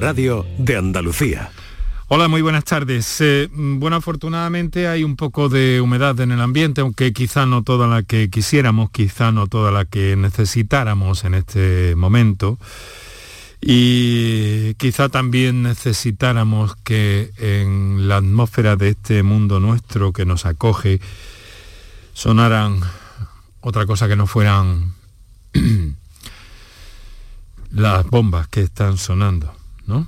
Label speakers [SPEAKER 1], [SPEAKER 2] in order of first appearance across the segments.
[SPEAKER 1] radio de Andalucía.
[SPEAKER 2] Hola, muy buenas tardes. Eh, bueno, afortunadamente hay un poco de humedad en el ambiente, aunque quizá no toda la que quisiéramos, quizá no toda la que necesitáramos en este momento. Y quizá también necesitáramos que en la atmósfera de este mundo nuestro que nos acoge sonaran otra cosa que no fueran las bombas que están sonando, ¿no?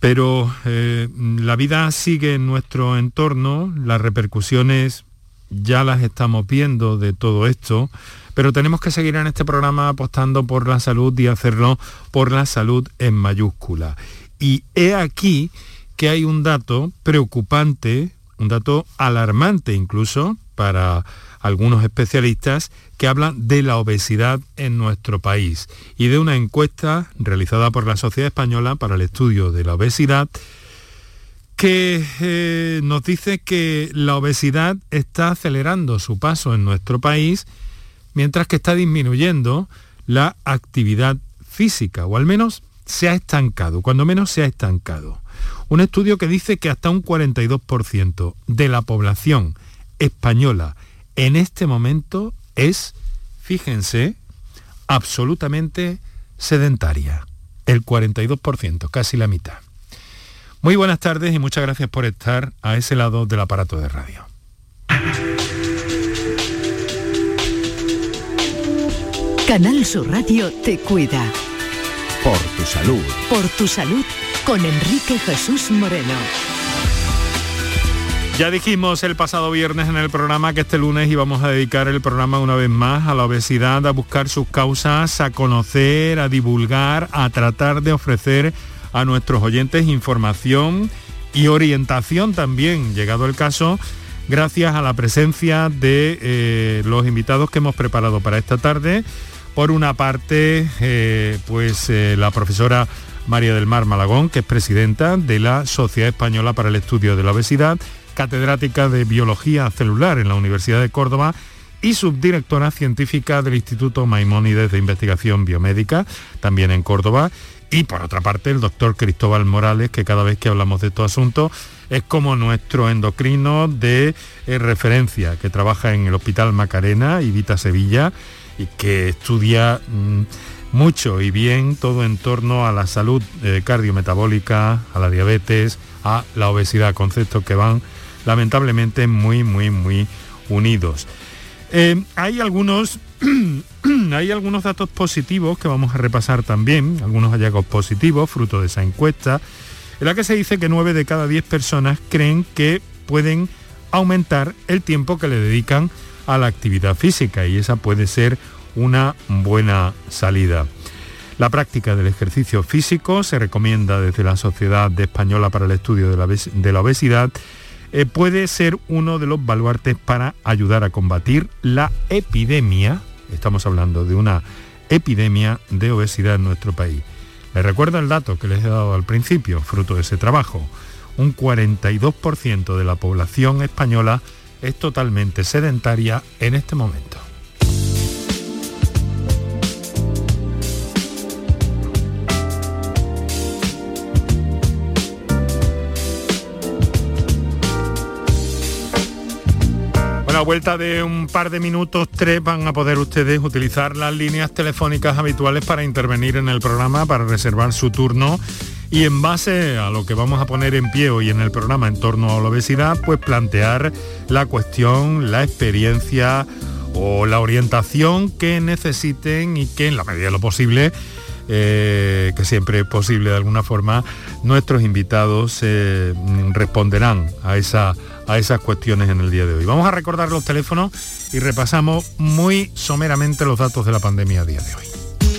[SPEAKER 2] Pero eh, la vida sigue en nuestro entorno, las repercusiones ya las estamos viendo de todo esto, pero tenemos que seguir en este programa apostando por la salud y hacerlo por la salud en mayúscula. Y he aquí que hay un dato preocupante, un dato alarmante incluso para algunos especialistas que hablan de la obesidad en nuestro país y de una encuesta realizada por la Sociedad Española para el Estudio de la Obesidad que eh, nos dice que la obesidad está acelerando su paso en nuestro país mientras que está disminuyendo la actividad física, o al menos se ha estancado, cuando menos se ha estancado. Un estudio que dice que hasta un 42% de la población española en este momento es, fíjense, absolutamente sedentaria. El 42%, casi la mitad. Muy buenas tardes y muchas gracias por estar a ese lado del aparato de radio.
[SPEAKER 3] Canal Sur Radio te cuida.
[SPEAKER 1] Por tu salud.
[SPEAKER 3] Por tu salud con Enrique Jesús Moreno.
[SPEAKER 2] Ya dijimos el pasado viernes en el programa que este lunes íbamos a dedicar el programa una vez más a la obesidad, a buscar sus causas, a conocer, a divulgar, a tratar de ofrecer a nuestros oyentes información y orientación también, llegado el caso, gracias a la presencia de eh, los invitados que hemos preparado para esta tarde. Por una parte, eh, pues eh, la profesora María del Mar Malagón, que es presidenta de la Sociedad Española para el Estudio de la Obesidad, catedrática de Biología Celular en la Universidad de Córdoba y subdirectora científica del Instituto Maimónides de Investigación Biomédica, también en Córdoba. Y por otra parte, el doctor Cristóbal Morales, que cada vez que hablamos de estos asuntos es como nuestro endocrino de eh, referencia, que trabaja en el Hospital Macarena y Vita Sevilla y que estudia mm, mucho y bien todo en torno a la salud eh, cardiometabólica, a la diabetes, a la obesidad, conceptos que van lamentablemente muy, muy, muy unidos. Eh, hay algunos hay algunos datos positivos que vamos a repasar también, algunos hallazgos positivos, fruto de esa encuesta, en la que se dice que 9 de cada 10 personas creen que pueden aumentar el tiempo que le dedican a la actividad física y esa puede ser una buena salida. La práctica del ejercicio físico se recomienda desde la Sociedad Española para el Estudio de la Obesidad eh, puede ser uno de los baluartes para ayudar a combatir la epidemia, estamos hablando de una epidemia de obesidad en nuestro país. Les recuerdo el dato que les he dado al principio, fruto de ese trabajo. Un 42% de la población española es totalmente sedentaria en este momento. A vuelta de un par de minutos, tres, van a poder ustedes utilizar las líneas telefónicas habituales para intervenir en el programa, para reservar su turno. Y en base a lo que vamos a poner en pie hoy en el programa en torno a la obesidad, pues plantear la cuestión, la experiencia o la orientación que necesiten y que en la medida de lo posible eh, que siempre es posible de alguna forma, nuestros invitados eh, responderán a, esa, a esas cuestiones en el día de hoy. Vamos a recordar los teléfonos y repasamos muy someramente los datos de la pandemia a día de hoy.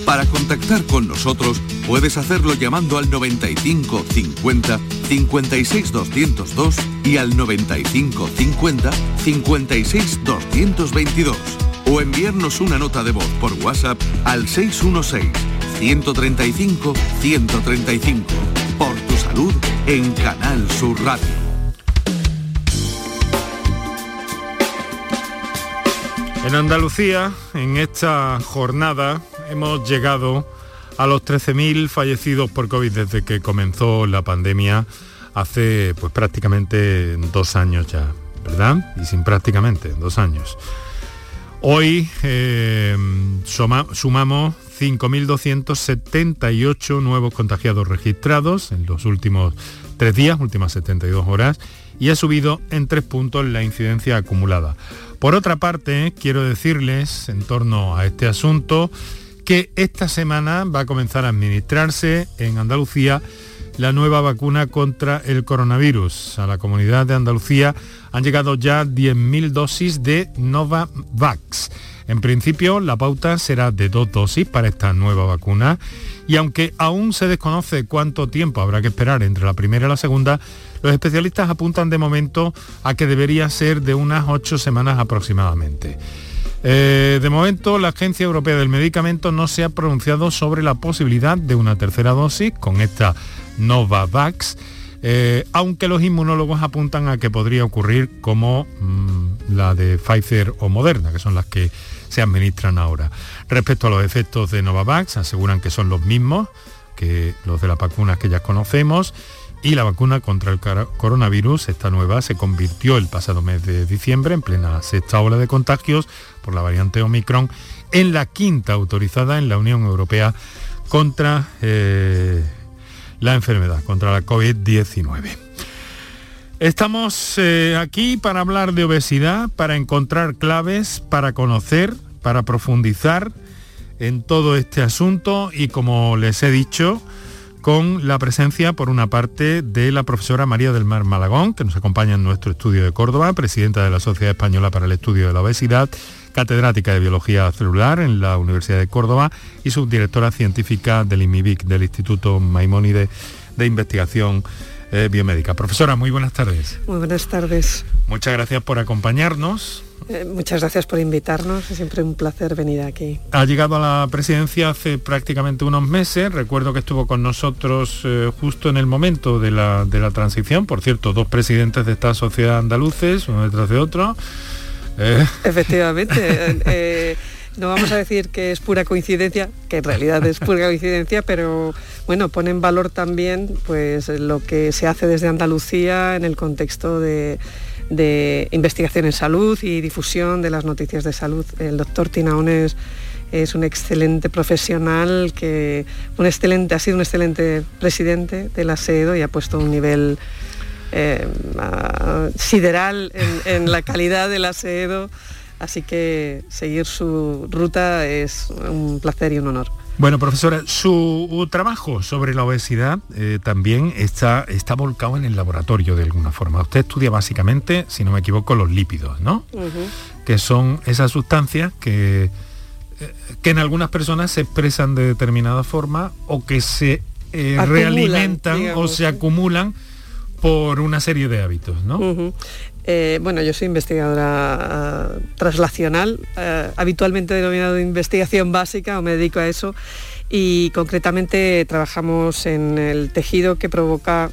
[SPEAKER 4] Para contactar con nosotros puedes hacerlo llamando al 95 50 56 202 y al 95 50 56 222 o enviarnos una nota de voz por WhatsApp al 616 135 135. Por tu salud en Canal Sur Radio.
[SPEAKER 2] En Andalucía, en esta jornada, hemos llegado a los 13.000 fallecidos por COVID desde que comenzó la pandemia hace pues prácticamente dos años ya, ¿verdad? Y sin prácticamente, dos años. Hoy eh, sumamos 5.278 nuevos contagiados registrados en los últimos tres días, últimas 72 horas, y ha subido en tres puntos la incidencia acumulada. Por otra parte, quiero decirles en torno a este asunto que esta semana va a comenzar a administrarse en Andalucía la nueva vacuna contra el coronavirus. A la comunidad de Andalucía han llegado ya 10.000 dosis de Novavax. En principio, la pauta será de dos dosis para esta nueva vacuna y aunque aún se desconoce cuánto tiempo habrá que esperar entre la primera y la segunda, los especialistas apuntan de momento a que debería ser de unas ocho semanas aproximadamente. Eh, de momento, la Agencia Europea del Medicamento no se ha pronunciado sobre la posibilidad de una tercera dosis con esta Novavax, eh, aunque los inmunólogos apuntan a que podría ocurrir como mm, la de Pfizer o Moderna, que son las que se administran ahora. Respecto a los efectos de Novavax, aseguran que son los mismos que los de las vacunas que ya conocemos y la vacuna contra el coronavirus, esta nueva, se convirtió el pasado mes de diciembre, en plena sexta ola de contagios por la variante Omicron, en la quinta autorizada en la Unión Europea contra eh, la enfermedad, contra la COVID-19. Estamos eh, aquí para hablar de obesidad, para encontrar claves, para conocer, para profundizar en todo este asunto y como les he dicho, con la presencia, por una parte, de la profesora María del Mar Malagón, que nos acompaña en nuestro estudio de Córdoba, presidenta de la Sociedad Española para el Estudio de la Obesidad, catedrática de Biología Celular en la Universidad de Córdoba y subdirectora científica del IMIBIC, del Instituto Maimónide de Investigación eh, biomédica. Profesora, muy buenas tardes.
[SPEAKER 5] Muy buenas tardes.
[SPEAKER 2] Muchas gracias por acompañarnos.
[SPEAKER 5] Eh, muchas gracias por invitarnos, es siempre un placer venir aquí.
[SPEAKER 2] Ha llegado a la presidencia hace prácticamente unos meses, recuerdo que estuvo con nosotros eh, justo en el momento de la, de la, transición, por cierto, dos presidentes de esta sociedad andaluces, uno detrás de otro.
[SPEAKER 5] Efectivamente. no vamos a decir que es pura coincidencia, que en realidad es pura coincidencia, pero bueno, pone en valor también pues lo que se hace desde Andalucía en el contexto de, investigación en salud y difusión de las noticias de salud. El doctor Tinaones es un excelente profesional que un excelente, ha sido un excelente presidente de la SEDO y ha puesto un nivel eh, sideral en, la calidad de la SEDO Así que seguir su ruta es un placer y un honor.
[SPEAKER 2] Bueno, profesora, su trabajo sobre la obesidad eh, también está, está volcado en el laboratorio de alguna forma. Usted estudia básicamente, si no me equivoco, los lípidos, ¿no? Que son esas sustancias que, eh, que en algunas personas se expresan de determinada forma o que se eh, realimentan o se acumulan por una serie de hábitos, ¿no?
[SPEAKER 5] Eh, bueno, yo soy investigadora uh, traslacional, eh, habitualmente denominado investigación básica o me dedico a eso y concretamente trabajamos en el tejido que provoca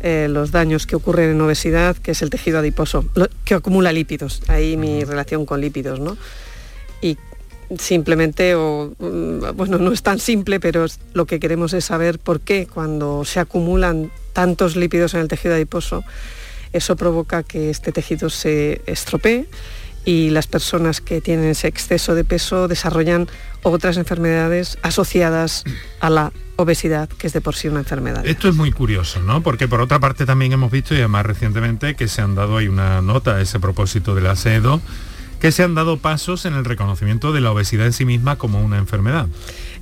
[SPEAKER 5] eh, los daños que ocurren en obesidad, que es el tejido adiposo, que acumula lípidos, ahí mi relación con lípidos, ¿no? Y simplemente, o, mm, bueno, no es tan simple, pero lo que queremos es saber por qué cuando se acumulan tantos lípidos en el tejido adiposo, eso provoca que este tejido se estropee y las personas que tienen ese exceso de peso desarrollan otras enfermedades asociadas a la obesidad, que es de por sí una enfermedad.
[SPEAKER 2] Esto es muy curioso, ¿no? Porque por otra parte también hemos visto, y además recientemente, que se han dado ahí una nota a ese propósito del ASEDO, que se han dado pasos en el reconocimiento de la obesidad en sí misma como una enfermedad.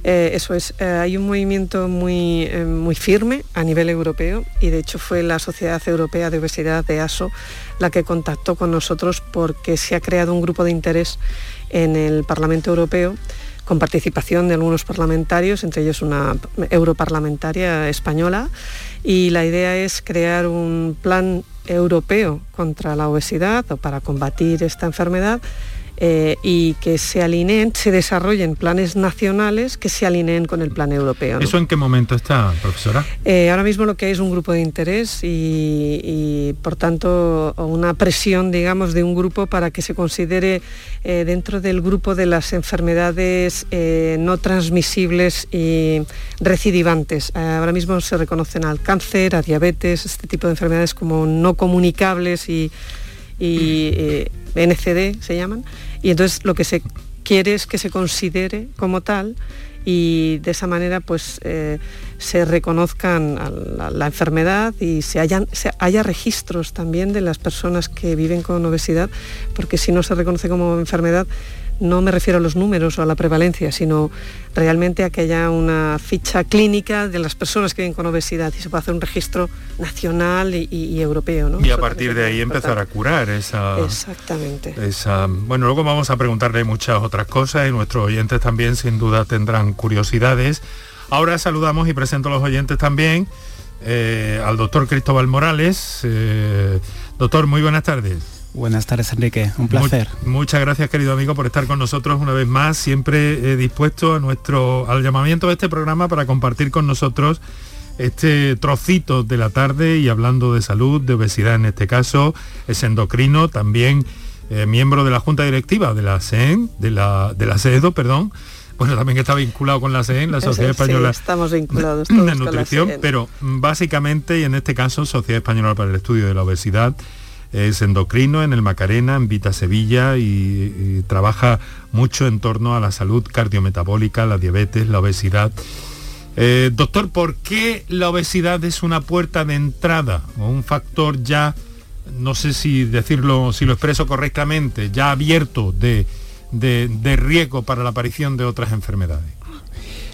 [SPEAKER 5] Eh, eso es, eh, hay un movimiento muy, eh, muy firme a nivel europeo y de hecho fue la Sociedad Europea de Obesidad de ASO la que contactó con nosotros porque se ha creado un grupo de interés en el Parlamento Europeo con participación de algunos parlamentarios, entre ellos una europarlamentaria española, y la idea es crear un plan europeo contra la obesidad o para combatir esta enfermedad eh, y que se alineen, se desarrollen planes nacionales que se alineen con el plan europeo.
[SPEAKER 2] ¿Eso en qué momento está, profesora?
[SPEAKER 5] Eh, ahora mismo lo que hay es un grupo de interés y, por tanto una presión, digamos, de un grupo para que se considere eh, dentro del grupo de las enfermedades no transmisibles y recidivantes. ahora mismo se reconocen al cáncer, a diabetes, este tipo de enfermedades como no comunicables y, y NCD se llaman. Y entonces lo que se quiere es que se considere como tal y de esa manera pues eh, se reconozcan la, enfermedad y se, hayan, se haya registros también de las personas que viven con obesidad, porque si no se reconoce como enfermedad no me refiero a los números o a la prevalencia, sino realmente a que haya una ficha clínica de las personas que viven con obesidad y se puede hacer un registro nacional y, europeo.
[SPEAKER 2] Y a partir de ahí empezar a curar esa...
[SPEAKER 5] Exactamente.
[SPEAKER 2] Esa, bueno, luego vamos a preguntarle muchas otras cosas y nuestros oyentes también sin duda tendrán curiosidades. Ahora saludamos y presento a los oyentes también eh, al doctor Cristóbal Morales. Eh, doctor, muy buenas tardes.
[SPEAKER 6] Buenas tardes, Enrique. Un placer.
[SPEAKER 2] muchas gracias, querido amigo, por estar con nosotros una vez más. Siempre dispuesto a nuestro, al llamamiento de este programa para compartir con nosotros este trocito de la tarde y hablando de salud, de obesidad en este caso. Es endocrino, también eh, miembro de la Junta Directiva de la SEN, de la, de la SEDO, perdón. Bueno, también está vinculado con la SEN, la Sociedad Española
[SPEAKER 5] estamos vinculados
[SPEAKER 2] de Nutrición, pero básicamente y en este caso Sociedad Española para el Estudio de la Obesidad es endocrino en el Macarena, en Vita Sevilla y, trabaja mucho en torno a la salud cardiometabólica, la diabetes, la obesidad. Eh, doctor, ¿por qué la obesidad es una puerta de entrada o un factor ya, no sé si decirlo, si lo expreso correctamente, ya abierto de riesgo para la aparición de otras enfermedades?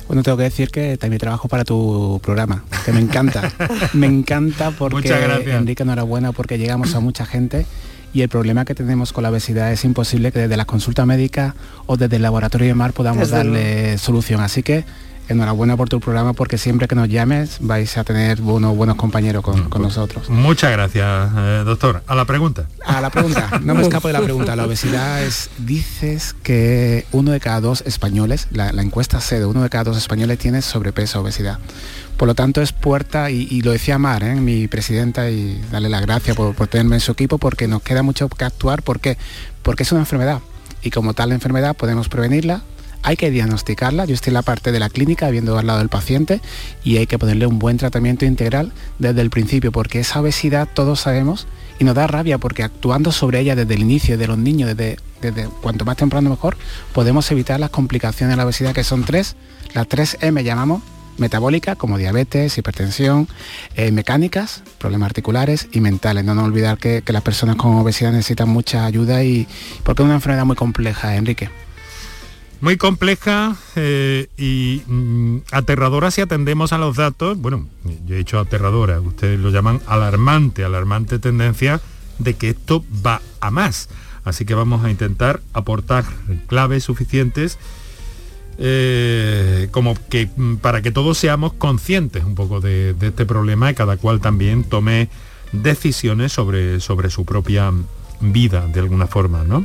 [SPEAKER 6] Bueno, tengo que decir que también trabajo para tu programa, que me encanta. me encanta porque, Enrique, enhorabuena porque llegamos a mucha gente y el problema que tenemos con la obesidad es imposible que desde la consulta médica o desde el laboratorio de MAR podamos darle solución. Así que enhorabuena por tu programa porque siempre que nos llames vais a tener unos buenos compañeros con, pues, nosotros.
[SPEAKER 2] Muchas gracias, eh, doctor. A la pregunta.
[SPEAKER 6] A la pregunta, no me escapo de la pregunta. La obesidad es, dices que uno de cada dos españoles, la, encuesta C de uno de cada dos españoles tiene sobrepeso, obesidad. Por lo tanto es puerta, y, lo decía Mar, ¿eh? mi presidenta, y darle las gracias por, por tenerme en su equipo, porque nos queda mucho que actuar, porque Porque es una enfermedad. Y como tal enfermedad podemos prevenirla, hay que diagnosticarla, yo estoy en la parte de la clínica viendo al lado del paciente y hay que ponerle un buen tratamiento integral desde el principio, porque esa obesidad todos sabemos y nos da rabia porque actuando sobre ella desde el inicio de los niños, desde, desde cuanto más temprano mejor, podemos evitar las complicaciones de la obesidad que son tres, las tres M llamamos metabólicas como diabetes, hipertensión, eh, mecánicas, problemas articulares y mentales. No nos olvidar que, que, las personas con obesidad necesitan mucha ayuda y porque es una enfermedad muy compleja, Enrique.
[SPEAKER 2] Muy compleja eh, y mm, aterradora si atendemos a los datos. Bueno, yo he dicho aterradora, ustedes lo llaman alarmante, alarmante tendencia de que esto va a más. Así que vamos a intentar aportar claves suficientes eh, como que mm, para que todos seamos conscientes un poco de, este problema y cada cual también tome decisiones sobre, sobre su propia vida de alguna forma, ¿no?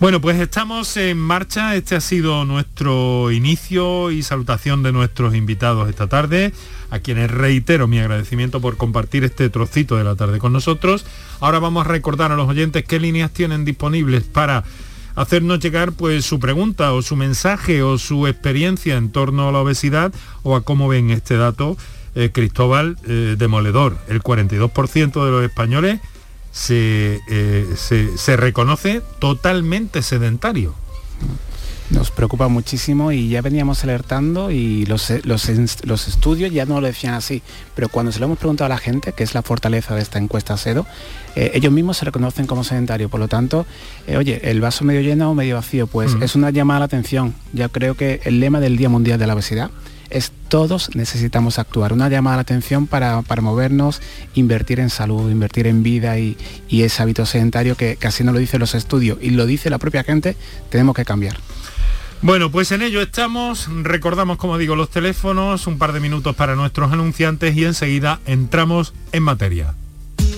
[SPEAKER 2] Bueno, pues estamos en marcha. Este ha sido nuestro inicio y salutación de nuestros invitados esta tarde, a quienes reitero mi agradecimiento por compartir este trocito de la tarde con nosotros. Ahora vamos a recordar a los oyentes qué líneas tienen disponibles para hacernos llegar pues su pregunta o su mensaje o su experiencia en torno a la obesidad o a cómo ven este dato. Eh, Cristóbal eh, Demoledor, el 42% de los españoles eh, se, se, reconoce totalmente sedentario.
[SPEAKER 6] Nos preocupa muchísimo y ya veníamos alertando y los, los, estudios ya no lo decían así, pero cuando se lo hemos preguntado a la gente, que es la fortaleza de esta encuesta SEDO, eh, ellos mismos se reconocen como sedentario. Por lo tanto, eh, oye, el vaso medio lleno o medio vacío, pues es una llamada a la atención. Ya creo que el lema del Día Mundial de la Obesidad es todos necesitamos actuar. Una llamada a la atención para, movernos, invertir en salud, invertir en vida y, ese hábito sedentario que casi no lo dicen los estudios y lo dice la propia gente, tenemos que cambiar.
[SPEAKER 2] Bueno, pues en ello estamos. Recordamos, como digo, los teléfonos, un par de minutos para nuestros anunciantes y enseguida entramos en materia.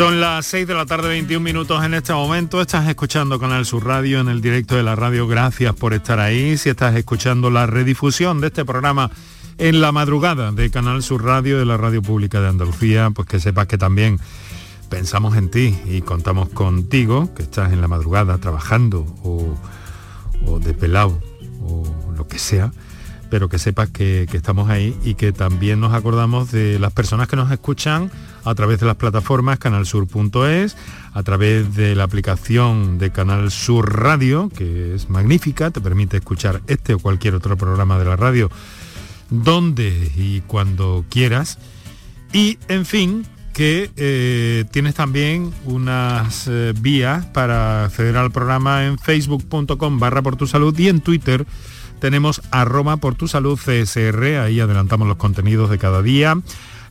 [SPEAKER 2] Son las 6 de la tarde, 21 minutos en este momento. Estás escuchando Canal Sur Radio en el directo de la radio. Gracias por estar ahí. Si estás escuchando la redifusión de este programa en la madrugada de Canal Sur Radio, de la Radio Pública de Andalucía, pues que sepas que también pensamos en ti y contamos contigo, que estás en la madrugada trabajando o, o de pelado o lo que sea pero que sepas que, que, estamos ahí y que también nos acordamos de las personas que nos escuchan a través de las plataformas canalsur.es, a través de la aplicación de Canal Sur Radio, que es magnífica, te permite escuchar este o cualquier otro programa de la radio donde y cuando quieras. Y, en fin, que eh, tienes también unas eh, vías para acceder al programa en facebook.com barra por tu salud y en Twitter tenemos arroba por tu salud CSR, ahí adelantamos los contenidos de cada día,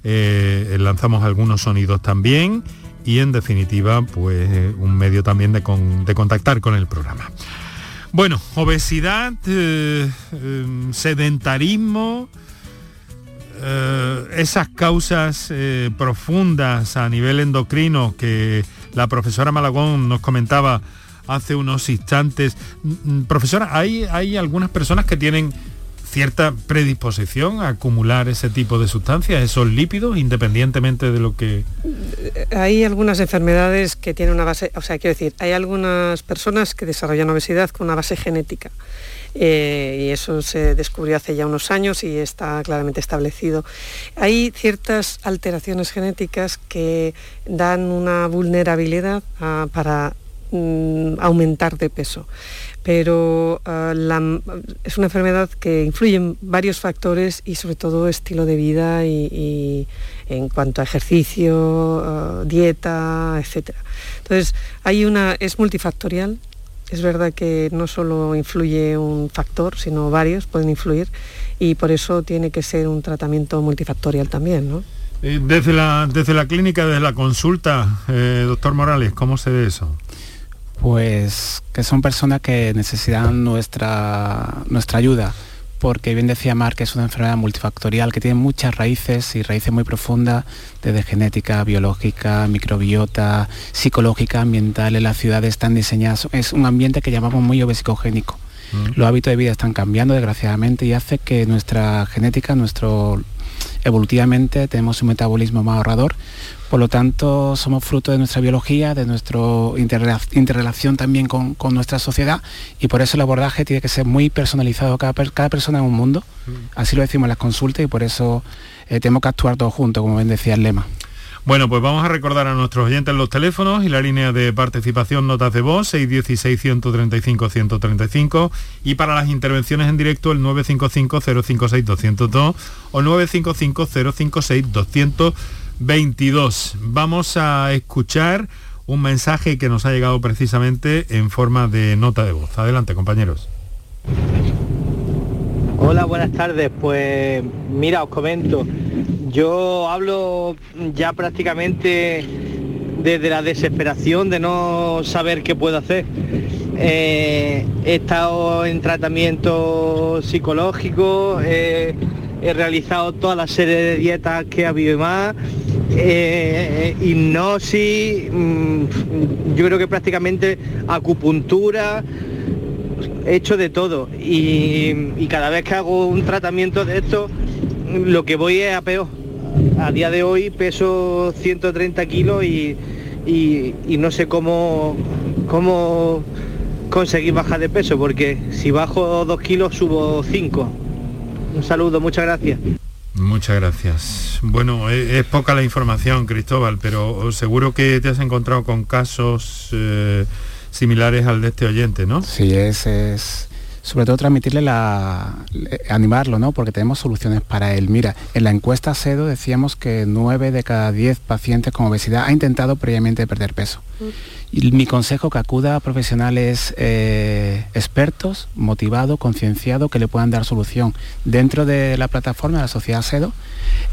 [SPEAKER 2] eh, lanzamos algunos sonidos también y en definitiva pues un medio también de, con, de contactar con el programa. Bueno, obesidad, eh, eh, sedentarismo, eh, esas causas profundas a nivel endocrino que la profesora Malagón nos comentaba hace unos instantes. Profesora, ¿hay, hay algunas personas que tienen cierta predisposición a acumular ese tipo de sustancias, esos lípidos, independientemente de lo que...
[SPEAKER 5] Hay algunas enfermedades que tienen una base, o sea, quiero decir, hay algunas personas que desarrollan obesidad con una base genética. Eh, y eso se descubrió hace ya unos años y está claramente establecido. Hay ciertas alteraciones genéticas que dan una vulnerabilidad a, para mm, aumentar de peso pero la, es una enfermedad que influye en varios factores y sobre todo estilo de vida y, en cuanto a ejercicio, uh, dieta, etc. Entonces, hay una, es multifactorial, es verdad que no solo influye un factor, sino varios pueden influir y por eso tiene que ser un tratamiento multifactorial también, ¿no?
[SPEAKER 2] Desde la, desde la clínica, desde la consulta, eh, doctor Morales, ¿cómo se ve eso?
[SPEAKER 6] Pues que son personas que necesitan nuestra, nuestra ayuda, porque bien decía Mark que es una enfermedad multifactorial que tiene muchas raíces y raíces muy profundas, desde genética, biológica, microbiota, psicológica, ambiental, en las ciudades están diseñadas, es un ambiente que llamamos muy obesicogénico. Los hábitos de vida están cambiando desgraciadamente y hace que nuestra genética, nuestro evolutivamente tenemos un metabolismo más ahorrador, por lo tanto, somos fruto de nuestra biología, de nuestra interrelación también con, nuestra sociedad y por eso el abordaje tiene que ser muy personalizado. Cada, cada persona en un mundo, así lo decimos en las consultas y por eso eh, tenemos que actuar todos juntos, como bien decía el lema.
[SPEAKER 2] Bueno, pues vamos a recordar a nuestros oyentes los teléfonos y la línea de participación notas de voz 616-135-135 y para las intervenciones en directo el 955-056-202 o 955-056-222. Vamos a escuchar un mensaje que nos ha llegado precisamente en forma de nota de voz. Adelante, compañeros.
[SPEAKER 7] Hola, buenas tardes. Pues mira, os comento. Yo hablo ya prácticamente desde la desesperación de no saber qué puedo hacer. Eh, he estado en tratamiento psicológico, he realizado toda la serie de dietas que ha habido y más, eh, hipnosis, mm, yo creo que prácticamente acupuntura, he hecho de todo y, cada vez que hago un tratamiento de esto, lo que voy es a peor. A día de hoy peso 130 kilos y, y- no sé cómo, cómo conseguir bajar de peso, porque si bajo dos kilos subo 5. Un saludo, muchas gracias.
[SPEAKER 2] Muchas gracias. Bueno, e- es, poca la información, Cristóbal, pero seguro que te has encontrado con casos eh, similares al de este oyente, ¿no?
[SPEAKER 6] Sí, es, es sobre todo transmitirle la animarlo, ¿no? Porque tenemos soluciones para él. Mira, en la encuesta SEDO decíamos que 9 de cada 10 pacientes con obesidad ha intentado previamente perder peso. Y mi consejo que acuda a profesionales eh, expertos, motivados, concienciados, que le puedan dar solución. Dentro de la plataforma de la Sociedad SEDO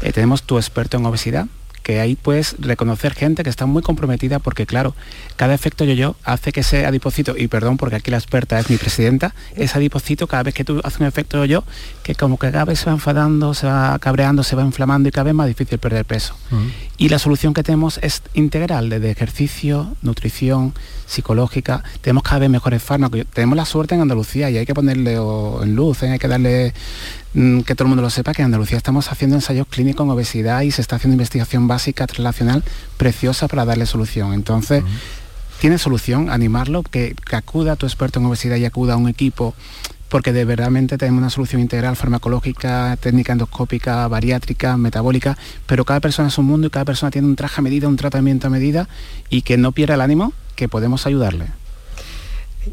[SPEAKER 6] eh, tenemos tu experto en obesidad, que ahí puedes reconocer gente que está muy comprometida porque claro, cada efecto yo-yo hace que ese adipocito, y perdón porque aquí la experta es mi presidenta, ese adipocito cada vez que tú haces un efecto yo-yo, que como que cada vez se va enfadando, se va cabreando, se va inflamando y cada vez más difícil perder peso. Y la solución que tenemos es integral, desde ejercicio, nutrición, psicológica. Tenemos cada vez mejores fármacos. Tenemos la suerte en Andalucía y hay que ponerle en luz, ¿eh? hay que darle que todo el mundo lo sepa, que en Andalucía estamos haciendo ensayos clínicos en obesidad y se está haciendo investigación básica translacional preciosa para darle solución. Entonces, tiene solución, animarlo, que, que acuda a tu experto en obesidad y acuda a un equipo porque de verdaderamente tenemos una solución integral farmacológica, técnica endoscópica, bariátrica, metabólica, pero cada persona es un mundo y cada persona tiene un traje a medida, un tratamiento a medida y que no pierda el ánimo, que podemos ayudarle.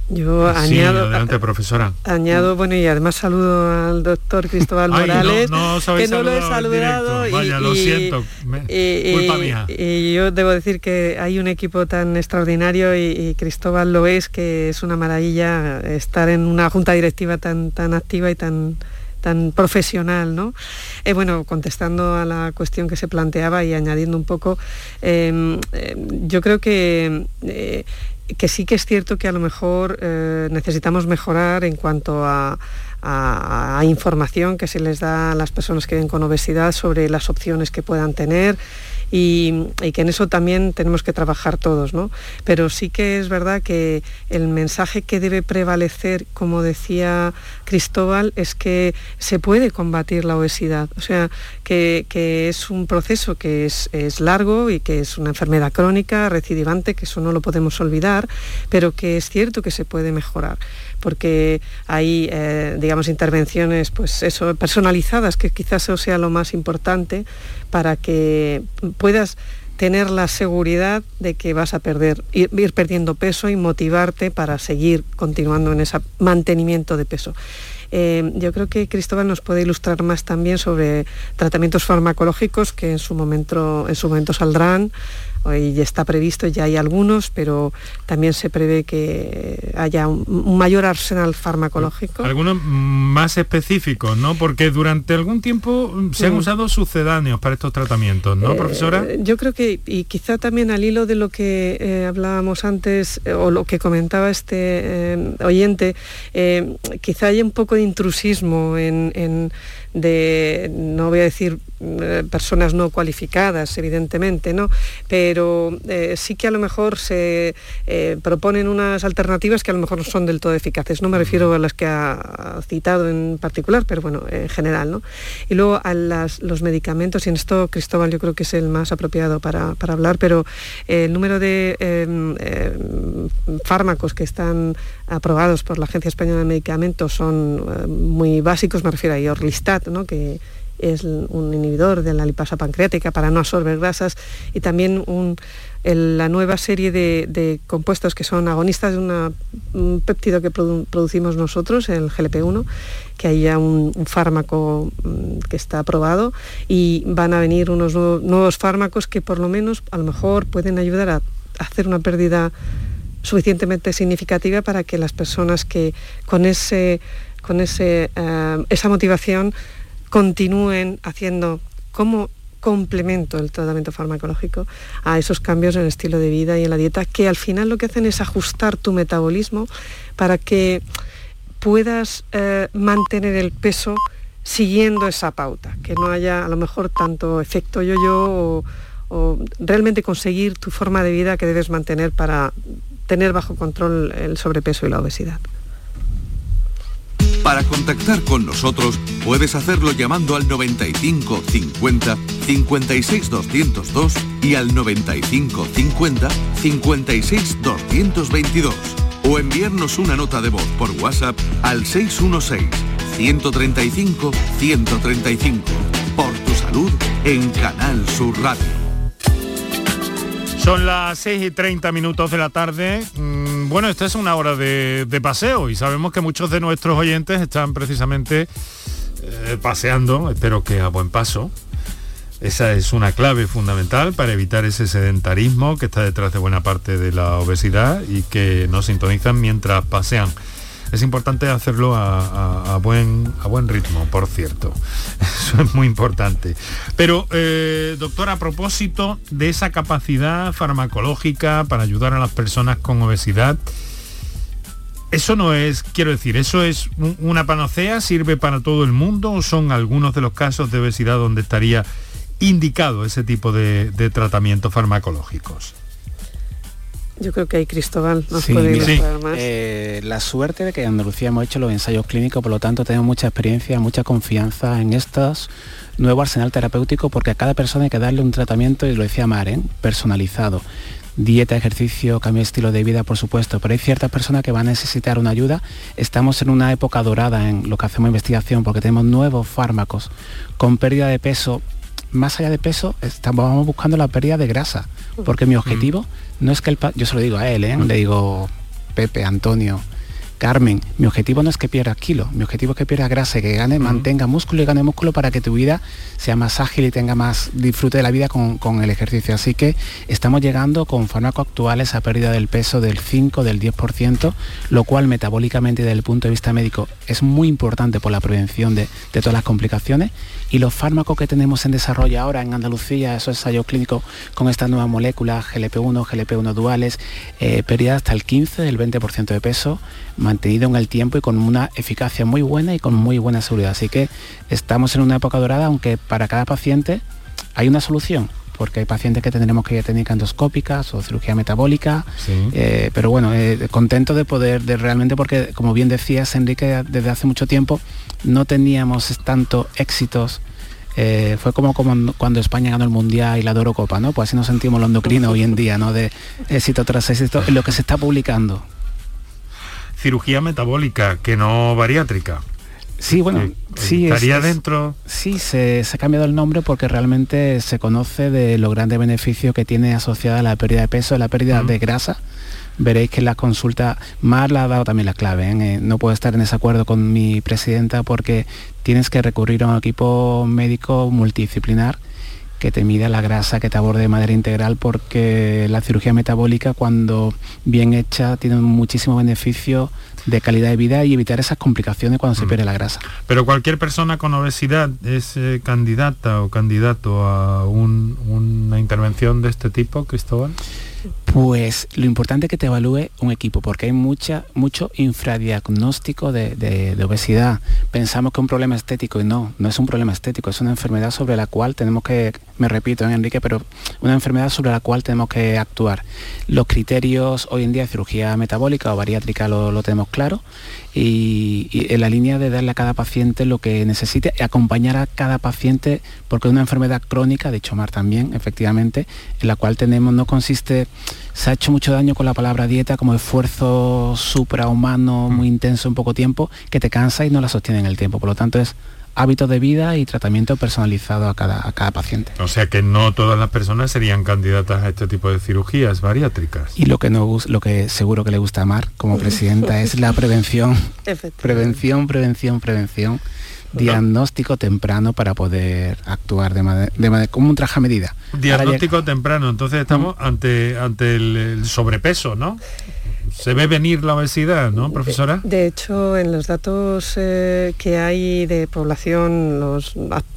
[SPEAKER 5] Yo
[SPEAKER 2] Sí,
[SPEAKER 5] añado,
[SPEAKER 2] adelante, profesora.
[SPEAKER 5] añado, bueno, y además saludo al doctor Cristóbal
[SPEAKER 2] Ay,
[SPEAKER 5] Morales,
[SPEAKER 2] no
[SPEAKER 5] que no lo he
[SPEAKER 2] saludado. Vaya, lo siento, me-
[SPEAKER 5] y-
[SPEAKER 2] culpa
[SPEAKER 5] y-
[SPEAKER 2] mía.
[SPEAKER 5] Y yo debo decir que hay un equipo tan extraordinario y, y Cristóbal lo es, que es una maravilla estar en una junta directiva tan, tan activa y tan tan profesional, ¿no? Eh, bueno, contestando a la cuestión que se planteaba y añadiendo un poco, eh, eh, yo creo que eh, que sí que es cierto que a lo mejor eh, necesitamos mejorar en cuanto a, información que se les da a las personas que viven con obesidad sobre las opciones que puedan tener y, y que en eso también tenemos que trabajar todos, ¿no? Pero sí que es verdad que el mensaje que debe prevalecer, como decía Cristóbal, es que se puede combatir la obesidad, o sea, que, es un proceso que es, es largo y que es una enfermedad crónica, recidivante, que eso no lo podemos olvidar, pero que es cierto que se puede mejorar porque hay, eh, digamos, intervenciones, pues eso, personalizadas, que quizás eso sea lo más importante para que puedas tener la seguridad de que vas a perder, ir perdiendo peso y motivarte para seguir continuando en ese mantenimiento de peso. Eh, yo creo que Cristóbal nos puede ilustrar más también sobre tratamientos farmacológicos que en su momento, en su momento saldrán. Hoy ya está previsto, ya hay algunos, pero también se prevé que haya un, un mayor arsenal farmacológico.
[SPEAKER 2] Algunos más específicos, ¿no? Porque durante algún tiempo se han
[SPEAKER 5] Mm.
[SPEAKER 2] usado sucedáneos para estos tratamientos, ¿no,
[SPEAKER 5] Eh,
[SPEAKER 2] profesora?
[SPEAKER 5] Yo creo que, y quizá también al hilo de lo que eh, hablábamos antes, eh, o lo que comentaba este eh, oyente, quizá haya un poco de intrusismo en, en- de, no voy a decir eh, personas no cualificadas, evidentemente, ¿no? Pero eh, sí que a lo mejor se eh, proponen unas alternativas que a lo mejor no son del todo eficaces. No me refiero a las que ha citado en particular, pero bueno, en general, ¿no? Y luego a los medicamentos, y en esto Cristóbal yo creo que es el más apropiado para, para hablar, pero el número de fármacos que están aprobados por la Agencia Española de Medicamentos son muy básicos, me refiero a Que es un inhibidor de la lipasa pancreática para no absorber grasas y también la nueva serie de, compuestos que son agonistas de un péptido que producimos nosotros, el GLP-1, que hay ya un, fármaco mm, que está aprobado y van a venir unos nuevos fármacos que por lo menos a lo mejor pueden ayudar a hacer una pérdida suficientemente significativa para que las personas que con, ese, con ese, eh, esa motivación continúen haciendo como complemento el tratamiento farmacológico a esos cambios en el estilo de vida y en la dieta que al final lo que hacen es ajustar tu metabolismo para que puedas eh, mantener el peso siguiendo esa pauta, que no haya a lo mejor tanto efecto yo-yo o, o realmente conseguir tu forma de vida que debes mantener para tener bajo control el sobrepeso y la obesidad.
[SPEAKER 4] Para contactar con nosotros puedes hacerlo llamando al 95 50 56 202 y al 95 50 56 222 o enviarnos una nota de voz por WhatsApp al 616 135 135 por tu salud en Canal Sur Radio.
[SPEAKER 2] Son las 6 y 30 minutos de la tarde. Mm, bueno, esta es una hora de, paseo y sabemos que muchos de nuestros oyentes están precisamente eh, paseando, espero que a buen paso. Esa es una clave fundamental para evitar ese sedentarismo que está detrás de buena parte de la obesidad y que nos sintonizan mientras pasean es importante hacerlo a, buen, ritmo, por cierto. Eso es muy importante. Pero, eh, doctor, a propósito de esa capacidad farmacológica para ayudar a las personas con obesidad, eso no es, quiero decir, eso es una panacea, sirve para todo el mundo o son algunos de los casos de obesidad donde estaría indicado ese tipo de tratamientos farmacológicos.
[SPEAKER 5] Yo creo que hay Cristóbal nos
[SPEAKER 6] puede más. Eh, la suerte de que en Andalucía hemos hecho los ensayos clínicos, por lo tanto tenemos mucha experiencia, mucha confianza en estos nuevo arsenal terapéutico porque a cada persona hay que darle un tratamiento, y lo decía Maren, personalizado. Dieta, ejercicio, cambio de estilo de vida, por supuesto, pero hay ciertas personas que van a necesitar una ayuda. Estamos en una época dorada en lo que hacemos investigación porque tenemos nuevos fármacos con pérdida de peso. Más allá de peso, estamos buscando la pérdida de grasa, porque mi objetivo no es que el... Yo se lo digo a él, ¿eh? le digo, Pepe, Antonio, Carmen, mi objetivo no es que pierda kilo, mi objetivo es que pierda grasa, que gane, mantenga músculo y gane músculo para que tu vida sea más ágil y tenga más disfrute de la vida con, el ejercicio. Así que estamos llegando con fármacos actuales a pérdida del peso del 5, del 10%, lo cual metabólicamente desde el punto de vista médico es muy importante por la prevención de, todas las complicaciones. Y los fármacos que tenemos en desarrollo ahora en Andalucía, esos ensayos clínicos con estas nuevas moléculas, GLP-1, GLP-1 duales, eh, pérdida hasta el 15, del 20% de peso, mantenido en el tiempo y con una eficacia muy buena y con muy buena seguridad. Así que estamos en una época dorada, aunque para cada paciente hay una solución porque hay pacientes que tendremos que ir a técnicas endoscópicas o cirugía metabólica, eh, pero bueno, eh, contento de poder, de realmente, porque como bien decías Enrique, desde hace mucho tiempo no teníamos tanto éxitos eh, fue como, como, cuando España ganó el Mundial y la Copa, ¿no? Pues así nos sentimos los endocrinos hoy en día, ¿no? De éxito tras éxito, en lo que se está publicando
[SPEAKER 2] cirugía metabólica, que no bariátrica.
[SPEAKER 6] Sí, bueno, sí.
[SPEAKER 2] ¿Estaría dentro?
[SPEAKER 6] Sí, se, ha cambiado el nombre porque realmente se conoce de los grandes beneficios que tiene asociada la pérdida de peso, la pérdida de grasa. Veréis que la consulta, Mar la ha dado también la clave. ¿eh? No puedo estar en ese acuerdo con mi presidenta porque tienes que recurrir a un equipo médico multidisciplinar que te mida la grasa, que te aborde de manera integral, porque la cirugía metabólica, cuando bien hecha, tiene muchísimo beneficio de calidad de vida y evitar esas complicaciones cuando se mm. pierde la grasa.
[SPEAKER 2] Pero cualquier persona con obesidad es eh, candidata o candidato a una intervención de este tipo, Cristóbal.
[SPEAKER 6] Pues lo importante es que te evalúe un equipo, porque hay mucha, mucho infradiagnóstico de, obesidad. Pensamos que es un problema estético y no, no es un problema estético, es una enfermedad sobre la cual tenemos que, me repito, ¿eh, Enrique, pero una enfermedad sobre la cual tenemos que actuar. Los criterios hoy en día de cirugía metabólica o bariátrica lo, lo tenemos claro y, en la línea de darle a cada paciente lo que necesite, acompañar a cada paciente, porque es una enfermedad crónica, de hecho Mar también, efectivamente, en la cual tenemos, no consiste, se ha hecho mucho daño con la palabra dieta como esfuerzo suprahumano muy intenso en poco tiempo, que te cansa y no la sostiene en el tiempo. Por lo tanto es hábitos de vida y tratamiento personalizado a cada, a cada paciente.
[SPEAKER 2] O sea que no todas las personas serían candidatas a este tipo de cirugías bariátricas.
[SPEAKER 6] Y lo que no lo que seguro que le gusta a Mar como presidenta es la prevención. prevención, prevención, prevención diagnóstico temprano para poder actuar de manera, como un traje a medida.
[SPEAKER 2] Diagnóstico temprano, entonces estamos ante, ante el, sobrepeso, ¿no? Se ve venir la obesidad, ¿no, profesora?
[SPEAKER 5] De, hecho, en los datos eh, que hay de población, los,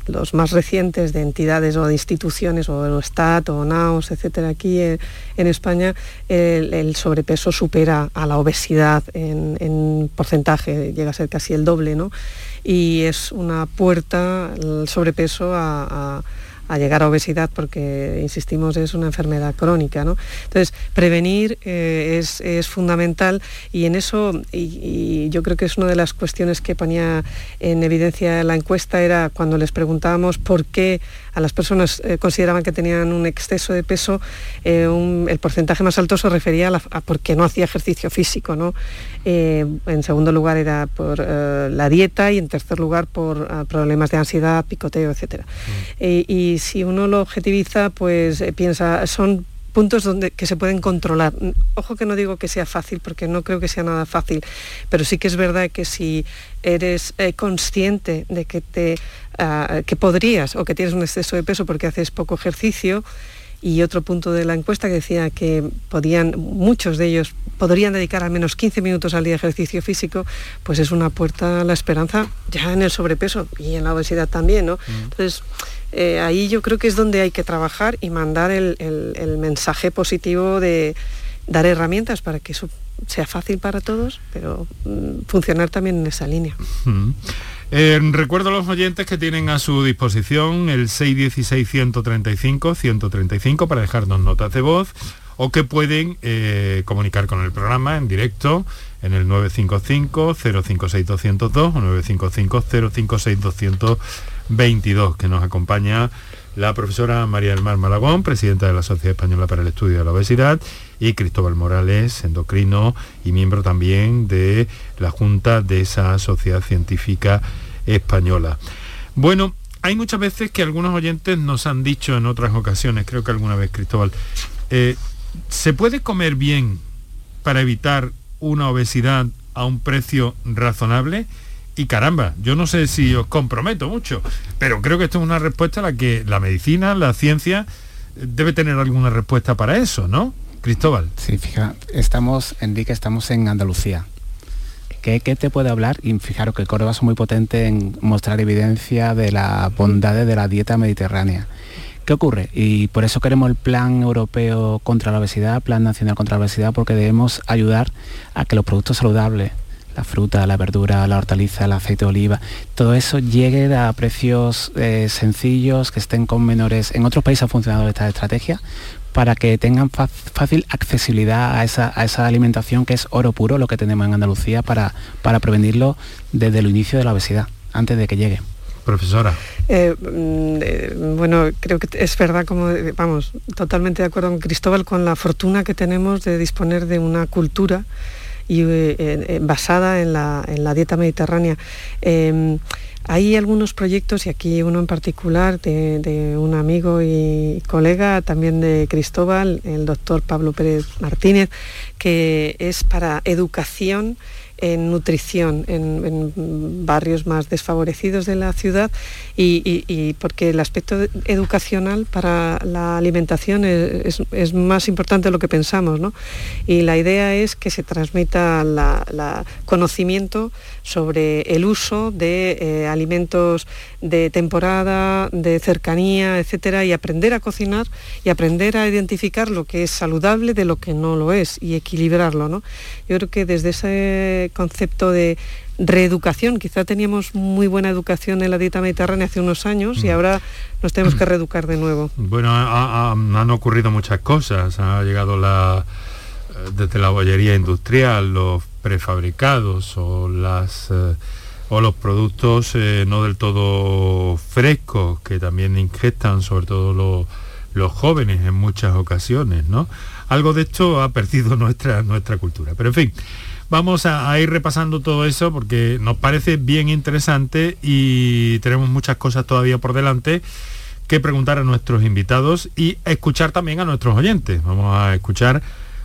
[SPEAKER 5] los, más recientes de entidades o de instituciones, o Eurostat o NAOS, etcétera, aquí eh, en España, el, sobrepeso supera a la obesidad en, en porcentaje, llega a ser casi el doble, ¿no? Y es una puerta el sobrepeso a, llegar a obesidad porque, insistimos, es una enfermedad crónica. ¿no? Entonces, prevenir eh, es, fundamental y en eso, y, yo creo que es una de las cuestiones que ponía en evidencia la encuesta, era cuando les preguntábamos por qué a las personas eh, consideraban que tenían un exceso de peso, eh, el porcentaje más alto se refería a, porque no hacía ejercicio físico. ¿no? Eh, en segundo lugar era por la dieta y en tercer lugar por problemas de ansiedad, picoteo, etc. Mm. y si uno lo objetiviza, pues piensa, son puntos donde, que se pueden controlar. Ojo que no digo que sea fácil, porque no creo que sea nada fácil, pero sí que es verdad que si eres consciente de que te Ah, que podrías o que tienes un exceso de peso porque haces poco ejercicio y otro punto de la encuesta que decía que podían, muchos de ellos podrían dedicar al menos 15 minutos al día de ejercicio físico, pues es una puerta a la esperanza ya en el sobrepeso y en la obesidad también, ¿no? Mm. Entonces, eh, ahí yo creo que es donde hay que trabajar y mandar el, mensaje positivo de dar herramientas para que eso sea fácil para todos, pero mm, funcionar también en esa línea. Mm.
[SPEAKER 2] Eh, recuerdo a los oyentes que tienen a su disposición el 616-135-135 para dejarnos notas de voz o que pueden eh, comunicar con el programa en directo en el 955-056-202 o 955-056-222 que nos acompaña la profesora María del Mar Malagón, presidenta de la Sociedad Española para el Estudio de la Obesidad, y Cristóbal Morales, endocrino y miembro también de la Junta de esa Sociedad Científica Española. Bueno, hay muchas veces que algunos oyentes nos han dicho en otras ocasiones, creo que alguna vez Cristóbal, eh, ¿se puede comer bien para evitar una obesidad a un precio razonable? Y caramba, yo no sé si os comprometo mucho, pero creo que esto es una respuesta a la que la medicina, la ciencia, debe tener alguna respuesta para eso, ¿no? Cristóbal.
[SPEAKER 6] Sí, fija, estamos, Enrique, estamos en Andalucía. ¿Qué, te puede hablar? Y fijaros que Córdoba es muy potente en mostrar evidencia de las bondades de la dieta mediterránea. ¿Qué ocurre? Y por eso queremos el Plan Europeo contra la Obesidad, Plan Nacional contra la Obesidad, porque debemos ayudar a que los productos saludables, la fruta, la verdura, la hortaliza, el aceite de oliva, todo eso llegue a precios eh, sencillos, que estén con menores. En otros países ha funcionado esta estrategia para que tengan fácil accesibilidad a esa, alimentación que es oro puro, lo que tenemos en Andalucía, para, para prevenirlo desde el inicio de la obesidad, antes de que llegue.
[SPEAKER 2] Profesora.
[SPEAKER 5] Eh, mm, eh, bueno, creo que es verdad, como vamos, totalmente de acuerdo con Cristóbal, con la fortuna que tenemos de disponer de una cultura y eh, basada en la, en la, dieta mediterránea. Em, hay algunos proyectos, y aquí uno en particular de, un amigo y colega, también de Cristóbal, el doctor Pablo Pérez Martínez, que es para educación en nutrición en, barrios más desfavorecidos de la ciudad y, porque el aspecto educacional para la alimentación es, más importante de lo que pensamos. ¿no? Y la idea es que se transmita la, conocimiento sobre el uso de eh, alimentos de temporada, de cercanía, etcétera, y aprender a cocinar y aprender a identificar lo que es saludable de lo que no lo es y equilibrarlo. ¿no? Yo creo que desde ese concepto de reeducación, quizá teníamos muy buena educación en la dieta mediterránea hace unos años y mm. ahora nos tenemos que reeducar de nuevo.
[SPEAKER 2] Bueno, han ocurrido muchas cosas, ha llegado la eh, desde la bollería industrial, los prefabricados o las eh, o los productos eh, no del todo frescos que también ingestan sobre todo los, los jóvenes en muchas ocasiones, ¿no? Algo de esto ha perdido nuestra, nuestra cultura. Pero en fin, Vamos a, ir repasando todo eso porque nos parece bien interesante y tenemos muchas cosas todavía por delante que preguntar a nuestros invitados y escuchar también a nuestros oyentes. Vamos a escuchar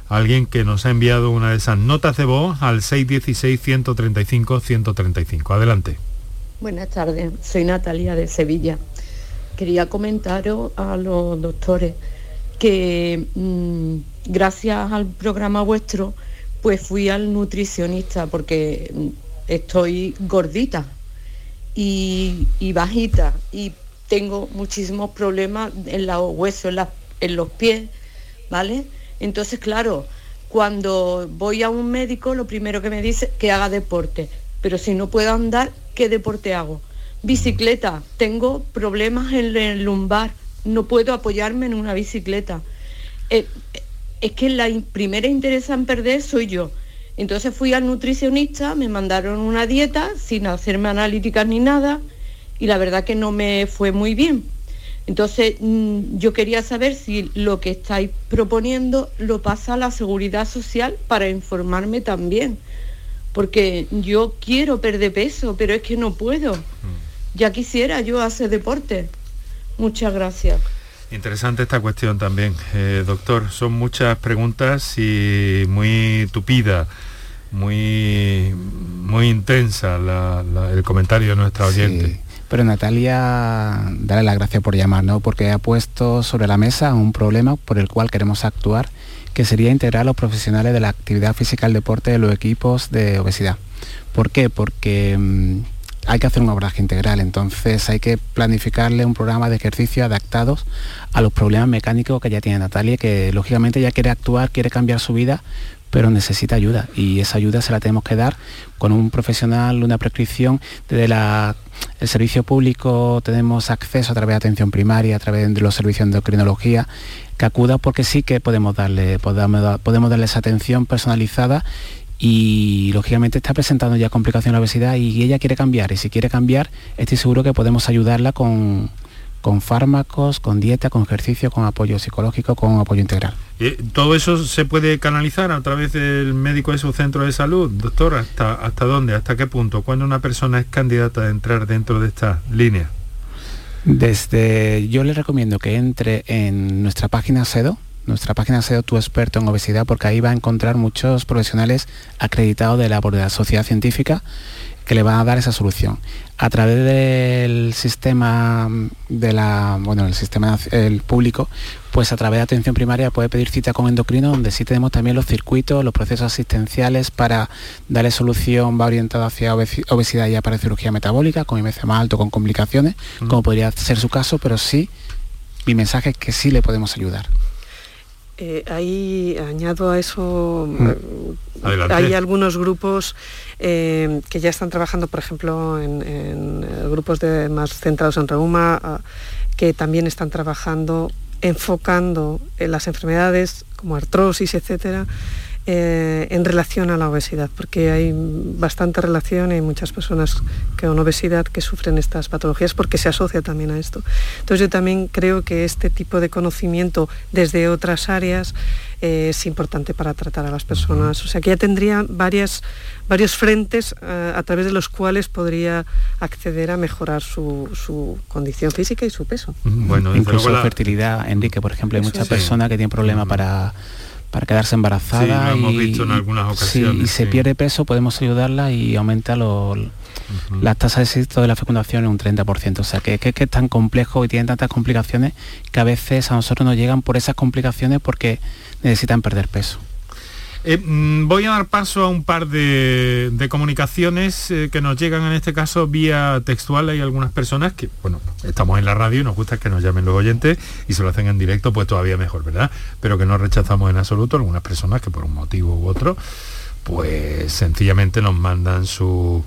[SPEAKER 2] alguien que nos ha enviado una de esas notas de voz al 616-135-135. Adelante.
[SPEAKER 8] Buenas tardes, soy Natalia de Sevilla. Quería comentaros a los doctores que mm, gracias al programa vuestro pues fui al nutricionista porque estoy gordita y, bajita y tengo muchísimos problemas en los huesos, en, los pies, ¿vale? Entonces, claro, cuando voy a un médico, lo primero que me dice que haga deporte, pero si no puedo andar, ¿qué deporte hago? Bicicleta, tengo problemas en el lumbar, no puedo apoyarme en una bicicleta. Eh, es que la primera interesa en perder soy yo. Entonces fui al nutricionista, me mandaron una dieta sin hacerme analíticas ni nada y la verdad que no me fue muy bien. Entonces mm, yo quería saber si lo que estáis proponiendo lo pasa a la seguridad social para informarme también. Porque yo quiero perder peso, pero es que no puedo. Mm. Ya quisiera yo hacer deporte. Muchas gracias.
[SPEAKER 2] Interesante esta cuestión también, eh, doctor. Son muchas preguntas y muy tupida, muy, muy intensa el comentario de nuestra oyente.
[SPEAKER 6] Pero Natalia, dale las gracias por llamar, ¿no? porque ha puesto sobre la mesa un problema por el cual queremos actuar, que sería integrar a los profesionales de la actividad física y deporte de los equipos de obesidad. ¿Por qué? Porque... Mm, hay que hacer un abordaje integral, entonces hay que planificarle un programa de ejercicio adaptados a los problemas mecánicos que ya tiene Natalia, que lógicamente ya quiere actuar, quiere cambiar su vida, pero necesita ayuda y esa ayuda se la tenemos que dar con un profesional, una prescripción. Desde el servicio público tenemos acceso a través de atención primaria, a través de los servicios de endocrinología, que acuda porque sí que podemos darle, podemos, podemos darle esa atención personalizada y lógicamente está presentando ya complicación la obesidad y ella quiere cambiar y si quiere cambiar estoy seguro que podemos ayudarla con, con fármacos, con dieta, con ejercicio, con apoyo psicológico, con apoyo integral.
[SPEAKER 2] ¿Y ¿Todo eso se puede canalizar a través del médico de su centro de salud? Doctor, ¿hasta, ¿hasta dónde? ¿Hasta qué punto? ¿Cuándo una persona es candidata a entrar dentro de esta línea?
[SPEAKER 6] Desde, yo le recomiendo que entre en nuestra página SEDO, nuestra página SEO Tu Experto en Obesidad, porque ahí va a encontrar muchos profesionales acreditados de la, de la sociedad científica que le van a dar esa solución. A través del sistema de la, bueno, el sistema el público, pues a través de atención primaria puede pedir cita con endocrino, donde sí tenemos también los circuitos, los procesos asistenciales para darle solución, va orientado hacia obesidad ya para cirugía metabólica, con IMC más alto, con complicaciones, como podría ser su caso, pero sí, mi mensaje es que sí le podemos ayudar.
[SPEAKER 5] Eh, ahí añado a eso, mm. eh, hay algunos grupos eh, que ya están trabajando, por ejemplo, en, grupos de, más centrados en reuma, ah, que también están trabajando enfocando en las enfermedades como artrosis, etcétera, eh, en relación a la obesidad, porque hay bastante relación y hay muchas personas con obesidad que sufren estas patologías porque se asocia también a esto. Entonces yo también creo que este tipo de conocimiento desde otras áreas eh, es importante para tratar a las personas. O sea que ya tendría varias, varios frentes eh, a través de los cuales podría acceder a mejorar su, condición física y su peso.
[SPEAKER 6] Bueno, incluso la fertilidad, Enrique, por ejemplo, hay muchas personas que tienen problemas para para quedarse embarazada.
[SPEAKER 2] hemos y, visto en algunas ocasiones.
[SPEAKER 6] y se pierde peso, podemos ayudarla y aumenta las tasas de éxito de la fecundación en un 30%. O sea, que, que, que es tan complejo y tiene tantas complicaciones que a veces a nosotros nos llegan por esas complicaciones porque necesitan perder peso.
[SPEAKER 2] Eh, mm, voy a dar paso a un par de, comunicaciones eh, que nos llegan en este caso vía textual. Hay algunas personas que, bueno, estamos en la radio y nos gusta que nos llamen los oyentes y se lo hacen en directo, pues todavía mejor, ¿verdad? Pero que no rechazamos en absoluto algunas personas que por un motivo u otro, pues sencillamente nos mandan su,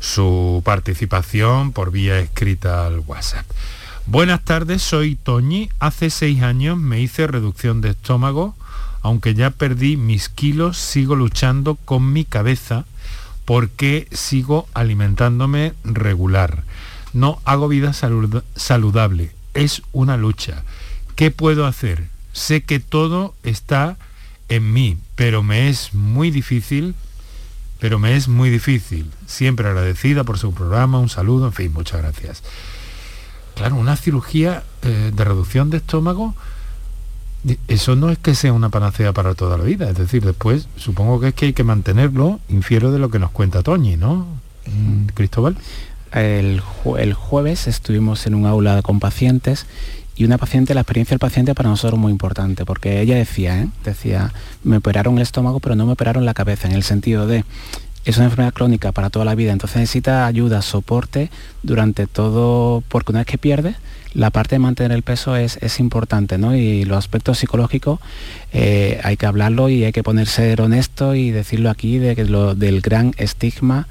[SPEAKER 2] su participación por vía escrita al WhatsApp. Buenas tardes, soy Toñi. Hace seis años me hice reducción de estómago aunque ya perdí mis kilos, sigo luchando con mi cabeza porque sigo alimentándome regular. No hago vida saludable, es una lucha. ¿Qué puedo hacer? Sé que todo está en mí, pero me es muy difícil pero me es muy difícil. Siempre agradecida por su programa, un saludo, en fin, muchas gracias. Claro, una cirugía eh, de reducción de estómago, eso no es que sea una panacea para toda la vida, es decir, después supongo que es que hay que mantenerlo, infiero de lo que nos cuenta Toñi, ¿no? Mm, Cristóbal.
[SPEAKER 6] El, el jueves estuvimos en un aula con pacientes y una paciente, la experiencia del paciente para nosotros muy importante, porque ella decía, ¿eh? decía, me operaron el estómago, pero no me operaron la cabeza, en el sentido de, es una enfermedad crónica para toda la vida, entonces necesita ayuda, soporte durante todo, porque una vez que pierde, la parte de mantener el peso es, es importante, ¿no? Y los aspectos psicológicos eh, hay que hablarlo y hay que ponerse honesto y decirlo aquí de lo, del gran estigma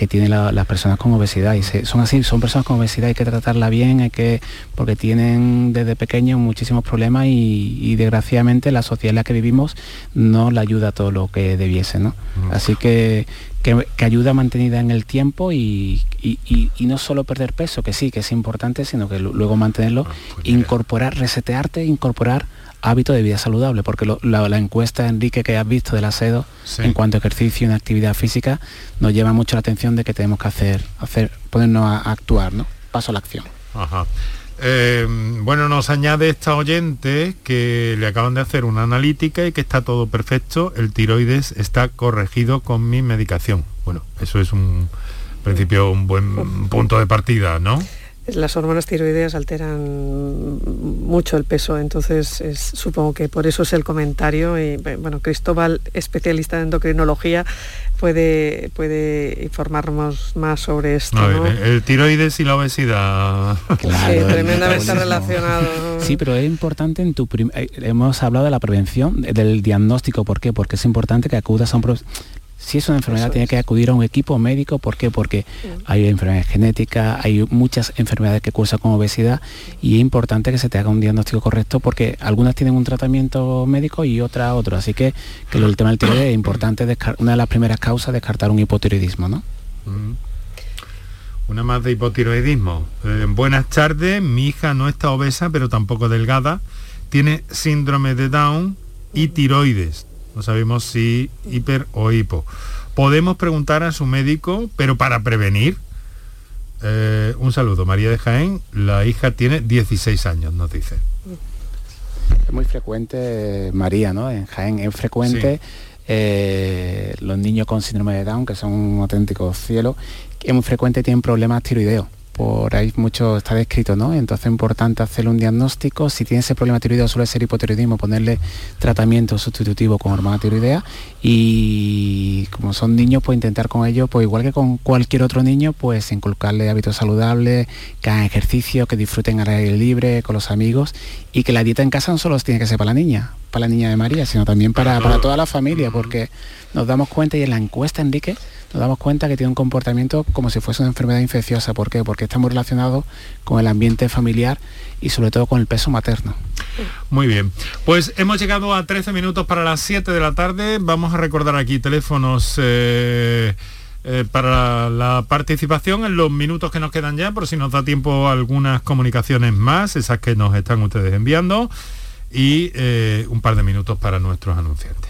[SPEAKER 6] que tienen las personas con obesidad y son así, son personas con obesidad, hay que tratarla bien, hay que, porque tienen desde pequeños muchísimos problemas y, desgraciadamente la sociedad en la que vivimos no la ayuda a todo lo que debiese, ¿no? Mm. Así que, que, ayuda mantenida en el tiempo y, no solo perder peso, que sí, que es importante, sino que luego mantenerlo, ah, pues incorporar, resetearte, incorporar hábito de vida saludable, porque la, encuesta, Enrique, que has visto del asedo en cuanto a ejercicio y actividad física, nos lleva mucho la atención de que tenemos que hacer, hacer ponernos a, actuar, ¿no? Paso a la acción.
[SPEAKER 2] Eh, bueno, nos añade esta oyente que le acaban de hacer una analítica y que está todo perfecto, el tiroides está corregido con mi medicación. Bueno, eso es un principio, un buen punto de partida, ¿no?
[SPEAKER 5] Las hormonas tiroideas alteran mucho el peso, entonces supongo que por eso es el comentario. Y bueno, Cristóbal, especialista en endocrinología, puede, puede informarnos más sobre esto.
[SPEAKER 2] el, tiroides y la obesidad.
[SPEAKER 5] Claro, sí, tremendamente relacionado.
[SPEAKER 6] Sí, pero es importante en tu eh, hemos hablado de la prevención, del diagnóstico, ¿por qué? Porque es importante que acudas a un si es una enfermedad, tiene que acudir a un equipo médico. ¿Por qué? Porque hay enfermedades genéticas, hay muchas enfermedades que cursan con obesidad y es importante que se te haga un diagnóstico correcto porque algunas tienen un tratamiento médico y otras otro. Así que, que el tema del tiroides es importante, una de las primeras causas, descartar un hipotiroidismo, ¿no?
[SPEAKER 2] Una más de hipotiroidismo. Eh, buenas tardes, mi hija no está obesa, pero tampoco delgada. Tiene síndrome de Down y tiroides no sabemos si hiper o hipo. Podemos preguntar a su médico, pero para prevenir. Eh, un saludo, María de Jaén. La hija tiene 16 años, nos dice.
[SPEAKER 6] Es muy frecuente, María, ¿no? En Jaén es frecuente eh, los niños con síndrome de Down, que son un auténtico cielo, es muy frecuente tienen problemas tiroideos por ahí mucho está descrito, ¿no? Entonces es importante hacerle un diagnóstico. Si tiene ese problema tiroideo suele ser hipotiroidismo, ponerle tratamiento sustitutivo con hormona tiroidea y como son niños, pues intentar con ellos, pues igual que con cualquier otro niño, pues inculcarle hábitos saludables, que hagan ejercicio, que disfruten al aire libre, con los amigos y que la dieta en casa no solo tiene que ser para la niña, para la niña de María, sino también para, para toda la familia, porque nos damos cuenta y en la encuesta, Enrique, nos damos cuenta que tiene un comportamiento como si fuese una enfermedad infecciosa. ¿Por qué? Porque está muy relacionado con el ambiente familiar y sobre todo con el peso materno.
[SPEAKER 2] Muy bien, pues hemos llegado a 13 minutos para las 7 de la tarde. Vamos a recordar aquí teléfonos eh, eh, para la participación en los minutos que nos quedan ya, por si nos da tiempo algunas comunicaciones más, esas que nos están ustedes enviando, y eh, un par de minutos para nuestros anunciantes.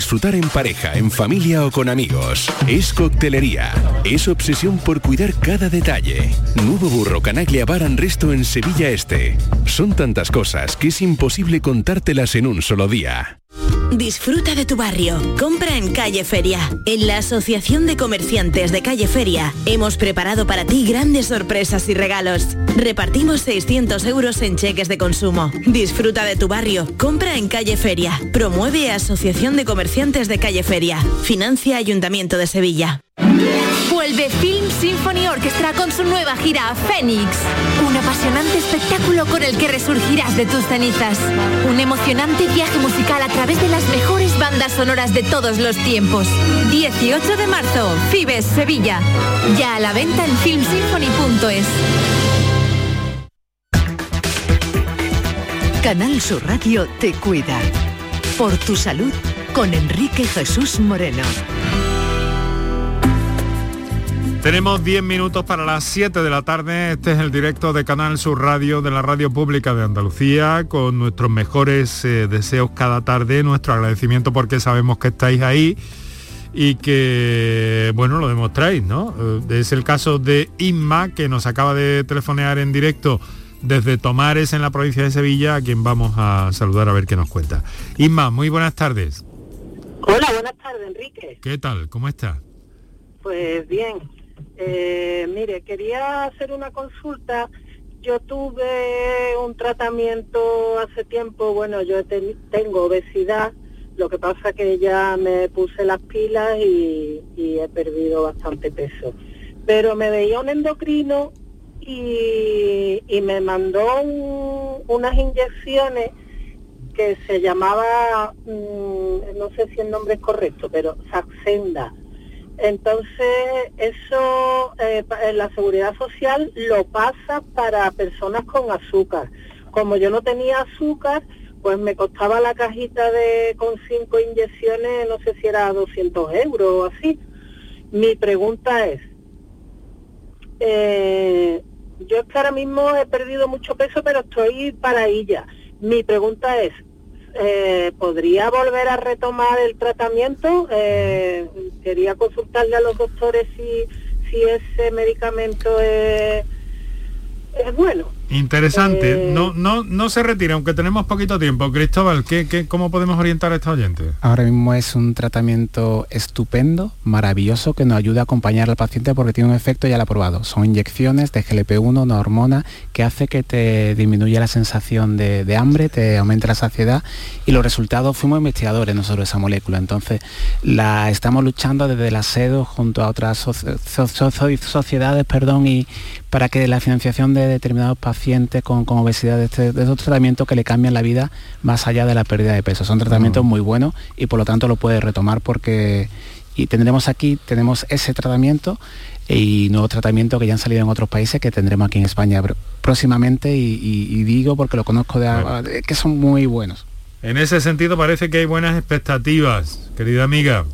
[SPEAKER 9] disfrutar en pareja, en familia o con amigos. Es coctelería. Es obsesión por cuidar cada detalle. Nuevo Burro Canaglia Bar Resto en Sevilla Este. Son tantas cosas que es imposible contártelas en un solo día.
[SPEAKER 10] Disfruta de tu barrio. Compra en Calle Feria. En la Asociación de Comerciantes de Calle Feria hemos preparado para ti grandes sorpresas y regalos. Repartimos 600 euros en cheques de consumo. Disfruta de tu barrio. Compra en Calle Feria. Promueve Asociación de Comerciantes de Calle Feria. Financia Ayuntamiento de Sevilla.
[SPEAKER 11] Vuelve Film Symphony Orchestra con su nueva gira Fénix. Un apasionante espectáculo con el que resurgirás de tus cenizas. Un emocionante viaje musical a través de las mejores bandas sonoras de todos los tiempos. 18 de marzo, Fibes, Sevilla. Ya a la venta en filmsymphony.es.
[SPEAKER 3] Canal Sur Radio te cuida. Por tu salud con Enrique Jesús Moreno.
[SPEAKER 2] Tenemos 10 minutos para las 7 de la tarde. Este es el directo de Canal Sur Radio de la Radio Pública de Andalucía con nuestros mejores eh, deseos cada tarde, nuestro agradecimiento porque sabemos que estáis ahí y que, bueno, lo demostráis, ¿no? Eh, es el caso de Inma que nos acaba de telefonear en directo desde Tomares en la provincia de Sevilla, a quien vamos a saludar a ver qué nos cuenta. Inma, muy buenas tardes.
[SPEAKER 12] Hola, buenas tardes, Enrique.
[SPEAKER 2] ¿Qué tal? ¿Cómo está?
[SPEAKER 12] Pues bien, eh, mire, quería hacer una consulta. Yo tuve un tratamiento hace tiempo, bueno, yo te- tengo obesidad, lo que pasa que ya me puse las pilas y, he perdido bastante peso. Pero me veía un endocrino y, me mandó un- unas inyecciones que se llamaba, mm, no sé si el nombre es correcto, pero Saxenda. Entonces, eso eh, en la seguridad social lo pasa para personas con azúcar. Como yo no tenía azúcar, pues me costaba la cajita de con cinco inyecciones, no sé si era 200 euros o así. Mi pregunta es, eh, yo es que ahora mismo he perdido mucho peso, pero estoy para ella. Mi pregunta es, eh, ¿podría volver a retomar el tratamiento? Eh, quería consultarle a los doctores si, si ese medicamento es, es bueno.
[SPEAKER 2] Interesante.
[SPEAKER 12] Eh,
[SPEAKER 2] No, no, no se retira, aunque tenemos poquito tiempo. Cristóbal, ¿qué, qué, cómo podemos orientar a esta oyente?
[SPEAKER 6] Ahora mismo es un tratamiento estupendo, maravilloso, que nos ayuda a acompañar al paciente porque tiene un efecto, ya lo ha probado. Son inyecciones de GLP-1, una hormona que hace que te disminuya la sensación de, de hambre, te aumenta la saciedad y los resultados, fuimos investigadores nosotros de esa molécula. Entonces la estamos luchando desde la SEDO junto a otras so- so- so- sociedades perdón, y para que la financiación de determinados pacientes con, con obesidad de, este- de estos tratamientos que le cambian la vida más allá de la pérdida de peso. Son tratamientos muy buenos y por lo tanto lo puede retomar porque y tendremos aquí, tenemos ese tratamiento y nuevos tratamientos que ya han salido en otros países que tendremos aquí en España pr- próximamente y, y- y digo porque lo conozco de, a- de- que son muy buenos.
[SPEAKER 2] En ese sentido parece que hay buenas expectativas, querida amiga.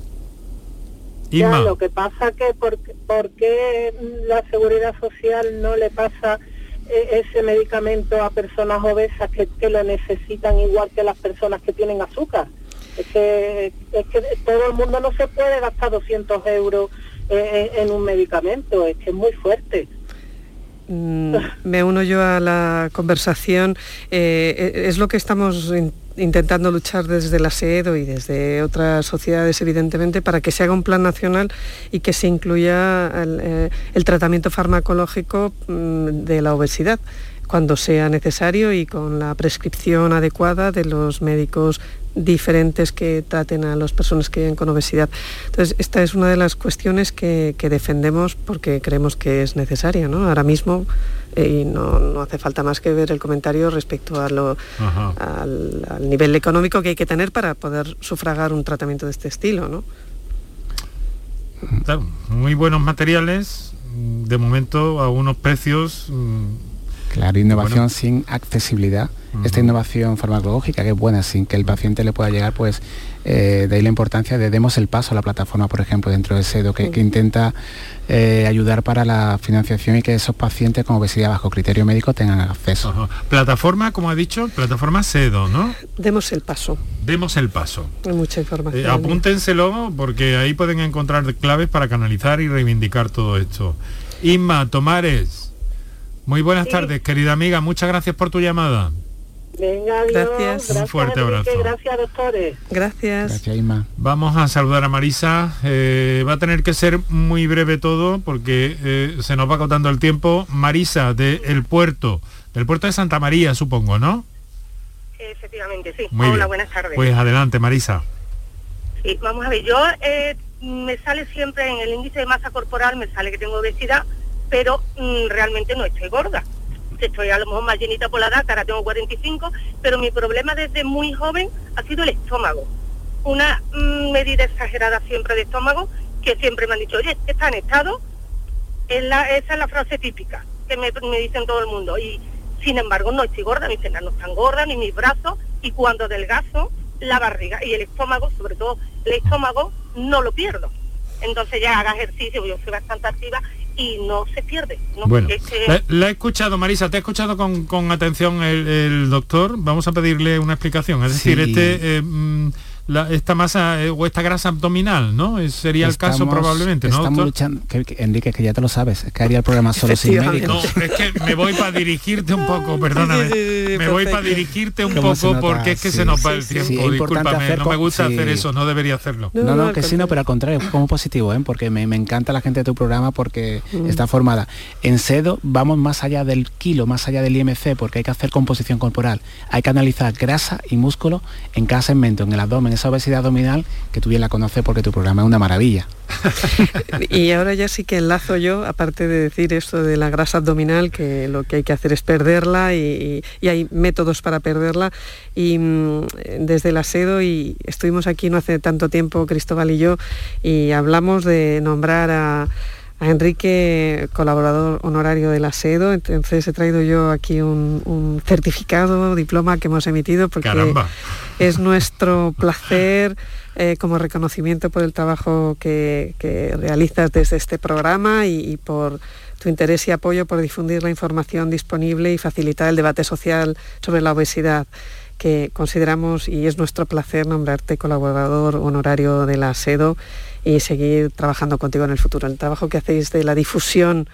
[SPEAKER 12] Ya, lo que pasa que por, por qué la seguridad social no le pasa ese medicamento a personas obesas que, que lo necesitan igual que las personas que tienen azúcar. Es que, es que todo el mundo no se puede gastar 200 euros eh, en un medicamento, es que es muy fuerte.
[SPEAKER 5] Mm, me uno yo a la conversación. Eh, e- es lo que estamos intentando luchar desde la SEDO y desde otras sociedades, evidentemente, para que se haga un plan nacional y que se incluya el, eh, el tratamiento farmacológico mm, de la obesidad cuando sea necesario y con la prescripción adecuada de los médicos diferentes que traten a las personas que viven con obesidad. Entonces, esta es una de las cuestiones que, que defendemos porque creemos que es necesaria. ¿no? Ahora mismo, eh, y no, no hace falta más que ver el comentario respecto a lo, al, al nivel económico que hay que tener para poder sufragar un tratamiento de este estilo. ¿no?
[SPEAKER 2] Claro, muy buenos materiales, de momento a unos precios... mm,
[SPEAKER 6] Claro, innovación
[SPEAKER 2] Bueno.
[SPEAKER 6] sin accesibilidad. Esta innovación farmacológica que es buena, sin que el paciente le pueda llegar, pues eh, de ahí la importancia de demos el paso a la plataforma, por ejemplo, dentro de SEDO, que, que intenta eh, ayudar para la financiación y que esos pacientes con obesidad bajo criterio médico tengan acceso.
[SPEAKER 2] Plataforma, como ha dicho, plataforma SEDO, ¿no?
[SPEAKER 5] Demos el paso.
[SPEAKER 2] Demos el paso.
[SPEAKER 5] Hay mucha información.
[SPEAKER 2] Eh, apúntenselo porque ahí pueden encontrar claves para canalizar y reivindicar todo esto. Inma, Tomares, muy buenas tardes, querida amiga, muchas gracias por tu llamada.
[SPEAKER 12] Venga, adiós.
[SPEAKER 5] Gracias.
[SPEAKER 2] Un fuerte abrazo.
[SPEAKER 12] Gracias, doctores.
[SPEAKER 5] Gracias.
[SPEAKER 6] Gracias, Isma.
[SPEAKER 2] Vamos a saludar a Marisa. Eh, va a tener que ser muy breve todo porque eh, se nos va acotando el tiempo. Marisa, del puerto, del puerto de Santa María, supongo, ¿no?
[SPEAKER 13] Efectivamente, sí.
[SPEAKER 2] Muy
[SPEAKER 13] Hola,
[SPEAKER 2] bien.
[SPEAKER 13] buenas tardes.
[SPEAKER 2] Pues adelante, Marisa.
[SPEAKER 13] Sí, vamos a ver, yo eh, me sale siempre en el índice de masa corporal, me sale que tengo obesidad, pero mm, realmente no estoy gorda. Estoy a lo mejor más llenita por la edad, ahora tengo 45, pero mi problema desde muy joven ha sido el estómago. Una mm, medida exagerada siempre de estómago, que siempre me han dicho, oye, está en estado, es esa es la frase típica que me, dicen todo el mundo. Y sin embargo no estoy gorda, mis piernas no están gordas, ni mis brazos, y cuando adelgazo, la barriga y el estómago, sobre todo el estómago, no lo pierdo. Entonces ya haga ejercicio, yo soy bastante activa y no se pierde. ¿no?
[SPEAKER 2] Bueno,
[SPEAKER 13] Es que-
[SPEAKER 2] la, la he escuchado, Marisa, te ha escuchado con, con atención el, el doctor. Vamos a pedirle una explicación. Es decir,
[SPEAKER 6] Sí.
[SPEAKER 2] este, eh, mm, la- esta masa eh, o esta grasa abdominal, ¿no? Eh, Sería el caso probablemente, ¿no,
[SPEAKER 6] Estamos luchando, que, que- Enrique, que ya te lo sabes, es que haría el programa solo sin médico.
[SPEAKER 2] No, es que me voy para dirigirte un poco, perdóname.
[SPEAKER 6] Sí, sí, sí,
[SPEAKER 2] me voy para dirigirte un
[SPEAKER 6] ¿Cómo se
[SPEAKER 2] poco
[SPEAKER 6] nota?
[SPEAKER 2] porque es que
[SPEAKER 6] Sí,
[SPEAKER 2] se nos va
[SPEAKER 6] sí,
[SPEAKER 2] el tiempo. Discúlpame,
[SPEAKER 6] hacer
[SPEAKER 2] no me gusta
[SPEAKER 6] sí.
[SPEAKER 2] hacer eso, no debería hacerlo.
[SPEAKER 6] No, no, que sí, no, pero al contrario, como positivo, ¿eh? porque me, me encanta la gente de tu programa porque
[SPEAKER 2] Mm.
[SPEAKER 6] está formada. En SEDO vamos más allá del kilo, más allá del IMC, porque hay que hacer composición corporal. Hay que analizar grasa y músculo en cada segmento, en el abdomen, esa obesidad abdominal, que tú bien la conoces porque tu programa es una maravilla.
[SPEAKER 5] Y ahora ya sí que enlazo yo, aparte de decir esto de la grasa abdominal, que lo que hay que hacer es perderla y, hay métodos para perderla. Y mm, desde el asedo, y estuvimos aquí no hace tanto tiempo, Cristóbal y yo, y hablamos de nombrar a, a Enrique colaborador honorario del asedo. Entonces he traído yo aquí un, un certificado, diploma que hemos emitido porque
[SPEAKER 2] Caramba.
[SPEAKER 5] es nuestro placer eh, como reconocimiento por el trabajo que, que realizas desde este programa y, y por tu interés y apoyo por difundir la información disponible y facilitar el debate social sobre la obesidad que consideramos y es nuestro placer nombrarte colaborador honorario de la SEDO y seguir trabajando contigo en el futuro. El trabajo que hacéis de la difusión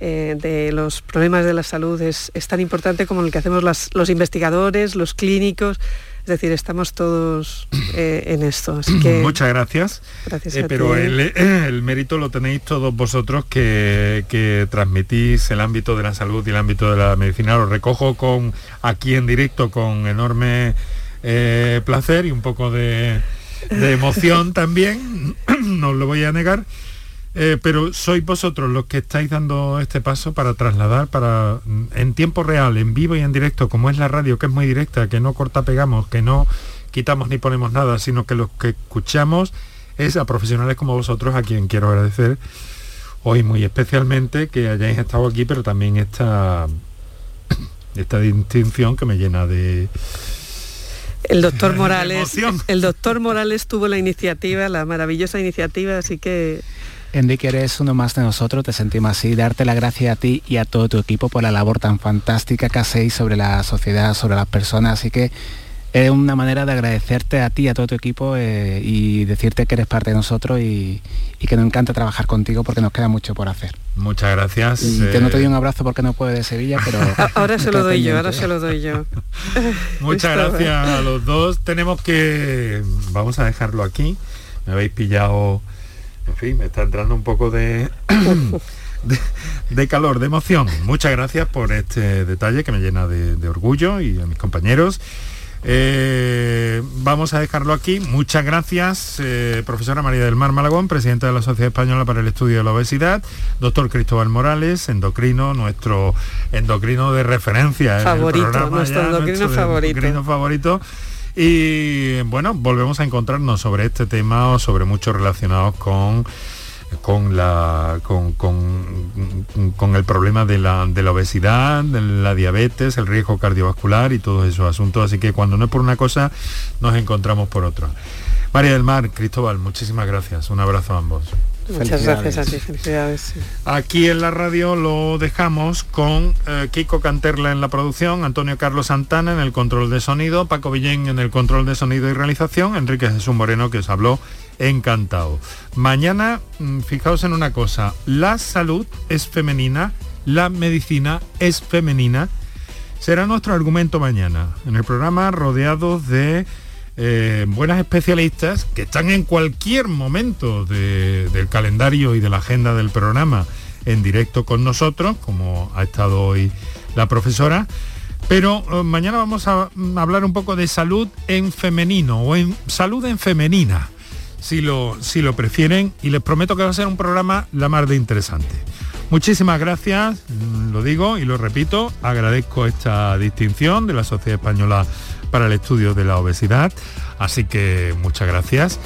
[SPEAKER 5] eh, de los problemas de la salud es, tan importante como el que hacemos los investigadores, los clínicos, es decir, estamos todos eh, en esto. Así que
[SPEAKER 2] Muchas gracias.
[SPEAKER 5] Gracias
[SPEAKER 2] Eh, pero el, eh, el mérito lo tenéis todos vosotros que, que transmitís el ámbito de la salud y el ámbito de la medicina. Lo recojo con aquí en directo con enorme eh, placer y un poco de, de emoción también, no os lo voy a negar. Eh, pero sois vosotros los que estáis dando este paso para trasladar, para mm, en tiempo real, en vivo y en directo, como es la radio, que es muy directa, que no corta pegamos, que no quitamos ni ponemos nada, sino que los que escuchamos es a profesionales como vosotros, a quien quiero agradecer hoy muy especialmente que hayáis estado aquí, pero también esta, esta distinción que me llena de,
[SPEAKER 5] el doctor Morales, el doctor Morales tuvo la iniciativa, la maravillosa iniciativa, así que
[SPEAKER 6] Enrique, eres uno más de nosotros, te sentimos así, darte la gracia a ti y a todo tu equipo por la labor tan fantástica que hacéis sobre la sociedad, sobre las personas, así que es una manera de agradecerte a ti y a todo tu equipo eh, y decirte que eres parte de nosotros y, y que nos encanta trabajar contigo porque nos queda mucho por hacer.
[SPEAKER 2] Muchas gracias.
[SPEAKER 6] Y te no te
[SPEAKER 2] eh,
[SPEAKER 6] doy un abrazo porque no puedo de Sevilla, pero...
[SPEAKER 5] ahora se lo doy yo, ahora se lo doy yo.
[SPEAKER 2] Muchas gracias a los dos. Tenemos que... Vamos a dejarlo aquí. Me habéis pillado... En fin, me está entrando un poco de... de, de calor, de emoción. Muchas gracias por este detalle que me llena de, de orgullo y a mis compañeros. Eh, vamos a dejarlo aquí. Muchas gracias, eh, profesora María del Mar Malagón, presidenta de la Sociedad Española para el Estudio de la Obesidad, doctor Cristóbal Morales, endocrino, nuestro endocrino de referencia. en el
[SPEAKER 5] Favorito,
[SPEAKER 2] programa
[SPEAKER 5] nuestro
[SPEAKER 2] ya,
[SPEAKER 5] endocrino
[SPEAKER 2] nuestro
[SPEAKER 5] favorito.
[SPEAKER 2] endocrino favorito. Y bueno, volvemos a encontrarnos sobre este tema o sobre muchos relacionados con con la con, con- con el problema de la, de la obesidad, de la diabetes, el riesgo cardiovascular y todos esos asuntos. Así que cuando no es por una cosa, nos encontramos por otra. María del Mar, Cristóbal, muchísimas gracias. Un abrazo a ambos.
[SPEAKER 5] Muchas gracias a ti, felicidades. sí.
[SPEAKER 2] Aquí en la radio lo dejamos con eh, Kiko Canterla en la producción, Antonio Carlos Santana en el control de sonido, Paco Villén en el control de sonido y realización, Enrique Jesús Moreno que os habló encantado. Mañana, mm, fijaos en una cosa, la salud es femenina, la medicina es femenina. será nuestro argumento mañana, en el programa rodeados de eh, buenas especialistas que están en cualquier momento del calendario y de la agenda del programa en directo con nosotros, como ha estado hoy la profesora. Pero eh, mañana vamos a mm, hablar un poco de salud en femenino o en salud en femenina, si lo, si lo prefieren, y les prometo que va a ser un programa la más de interesante. Muchísimas gracias, mm, lo digo y lo repito, agradezco esta distinción de la Sociedad Española para el Estudio de la Obesidad, así que muchas gracias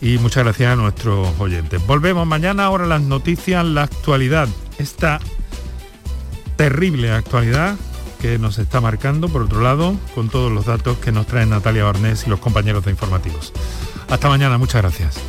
[SPEAKER 2] y muchas gracias a nuestros oyentes. Volvemos mañana, ahora las noticias, la actualidad, esta terrible actualidad que nos está marcando, por otro lado, con todos los datos que nos traen Natalia Barnés y los compañeros de informativos. Hasta mañana, muchas gracias.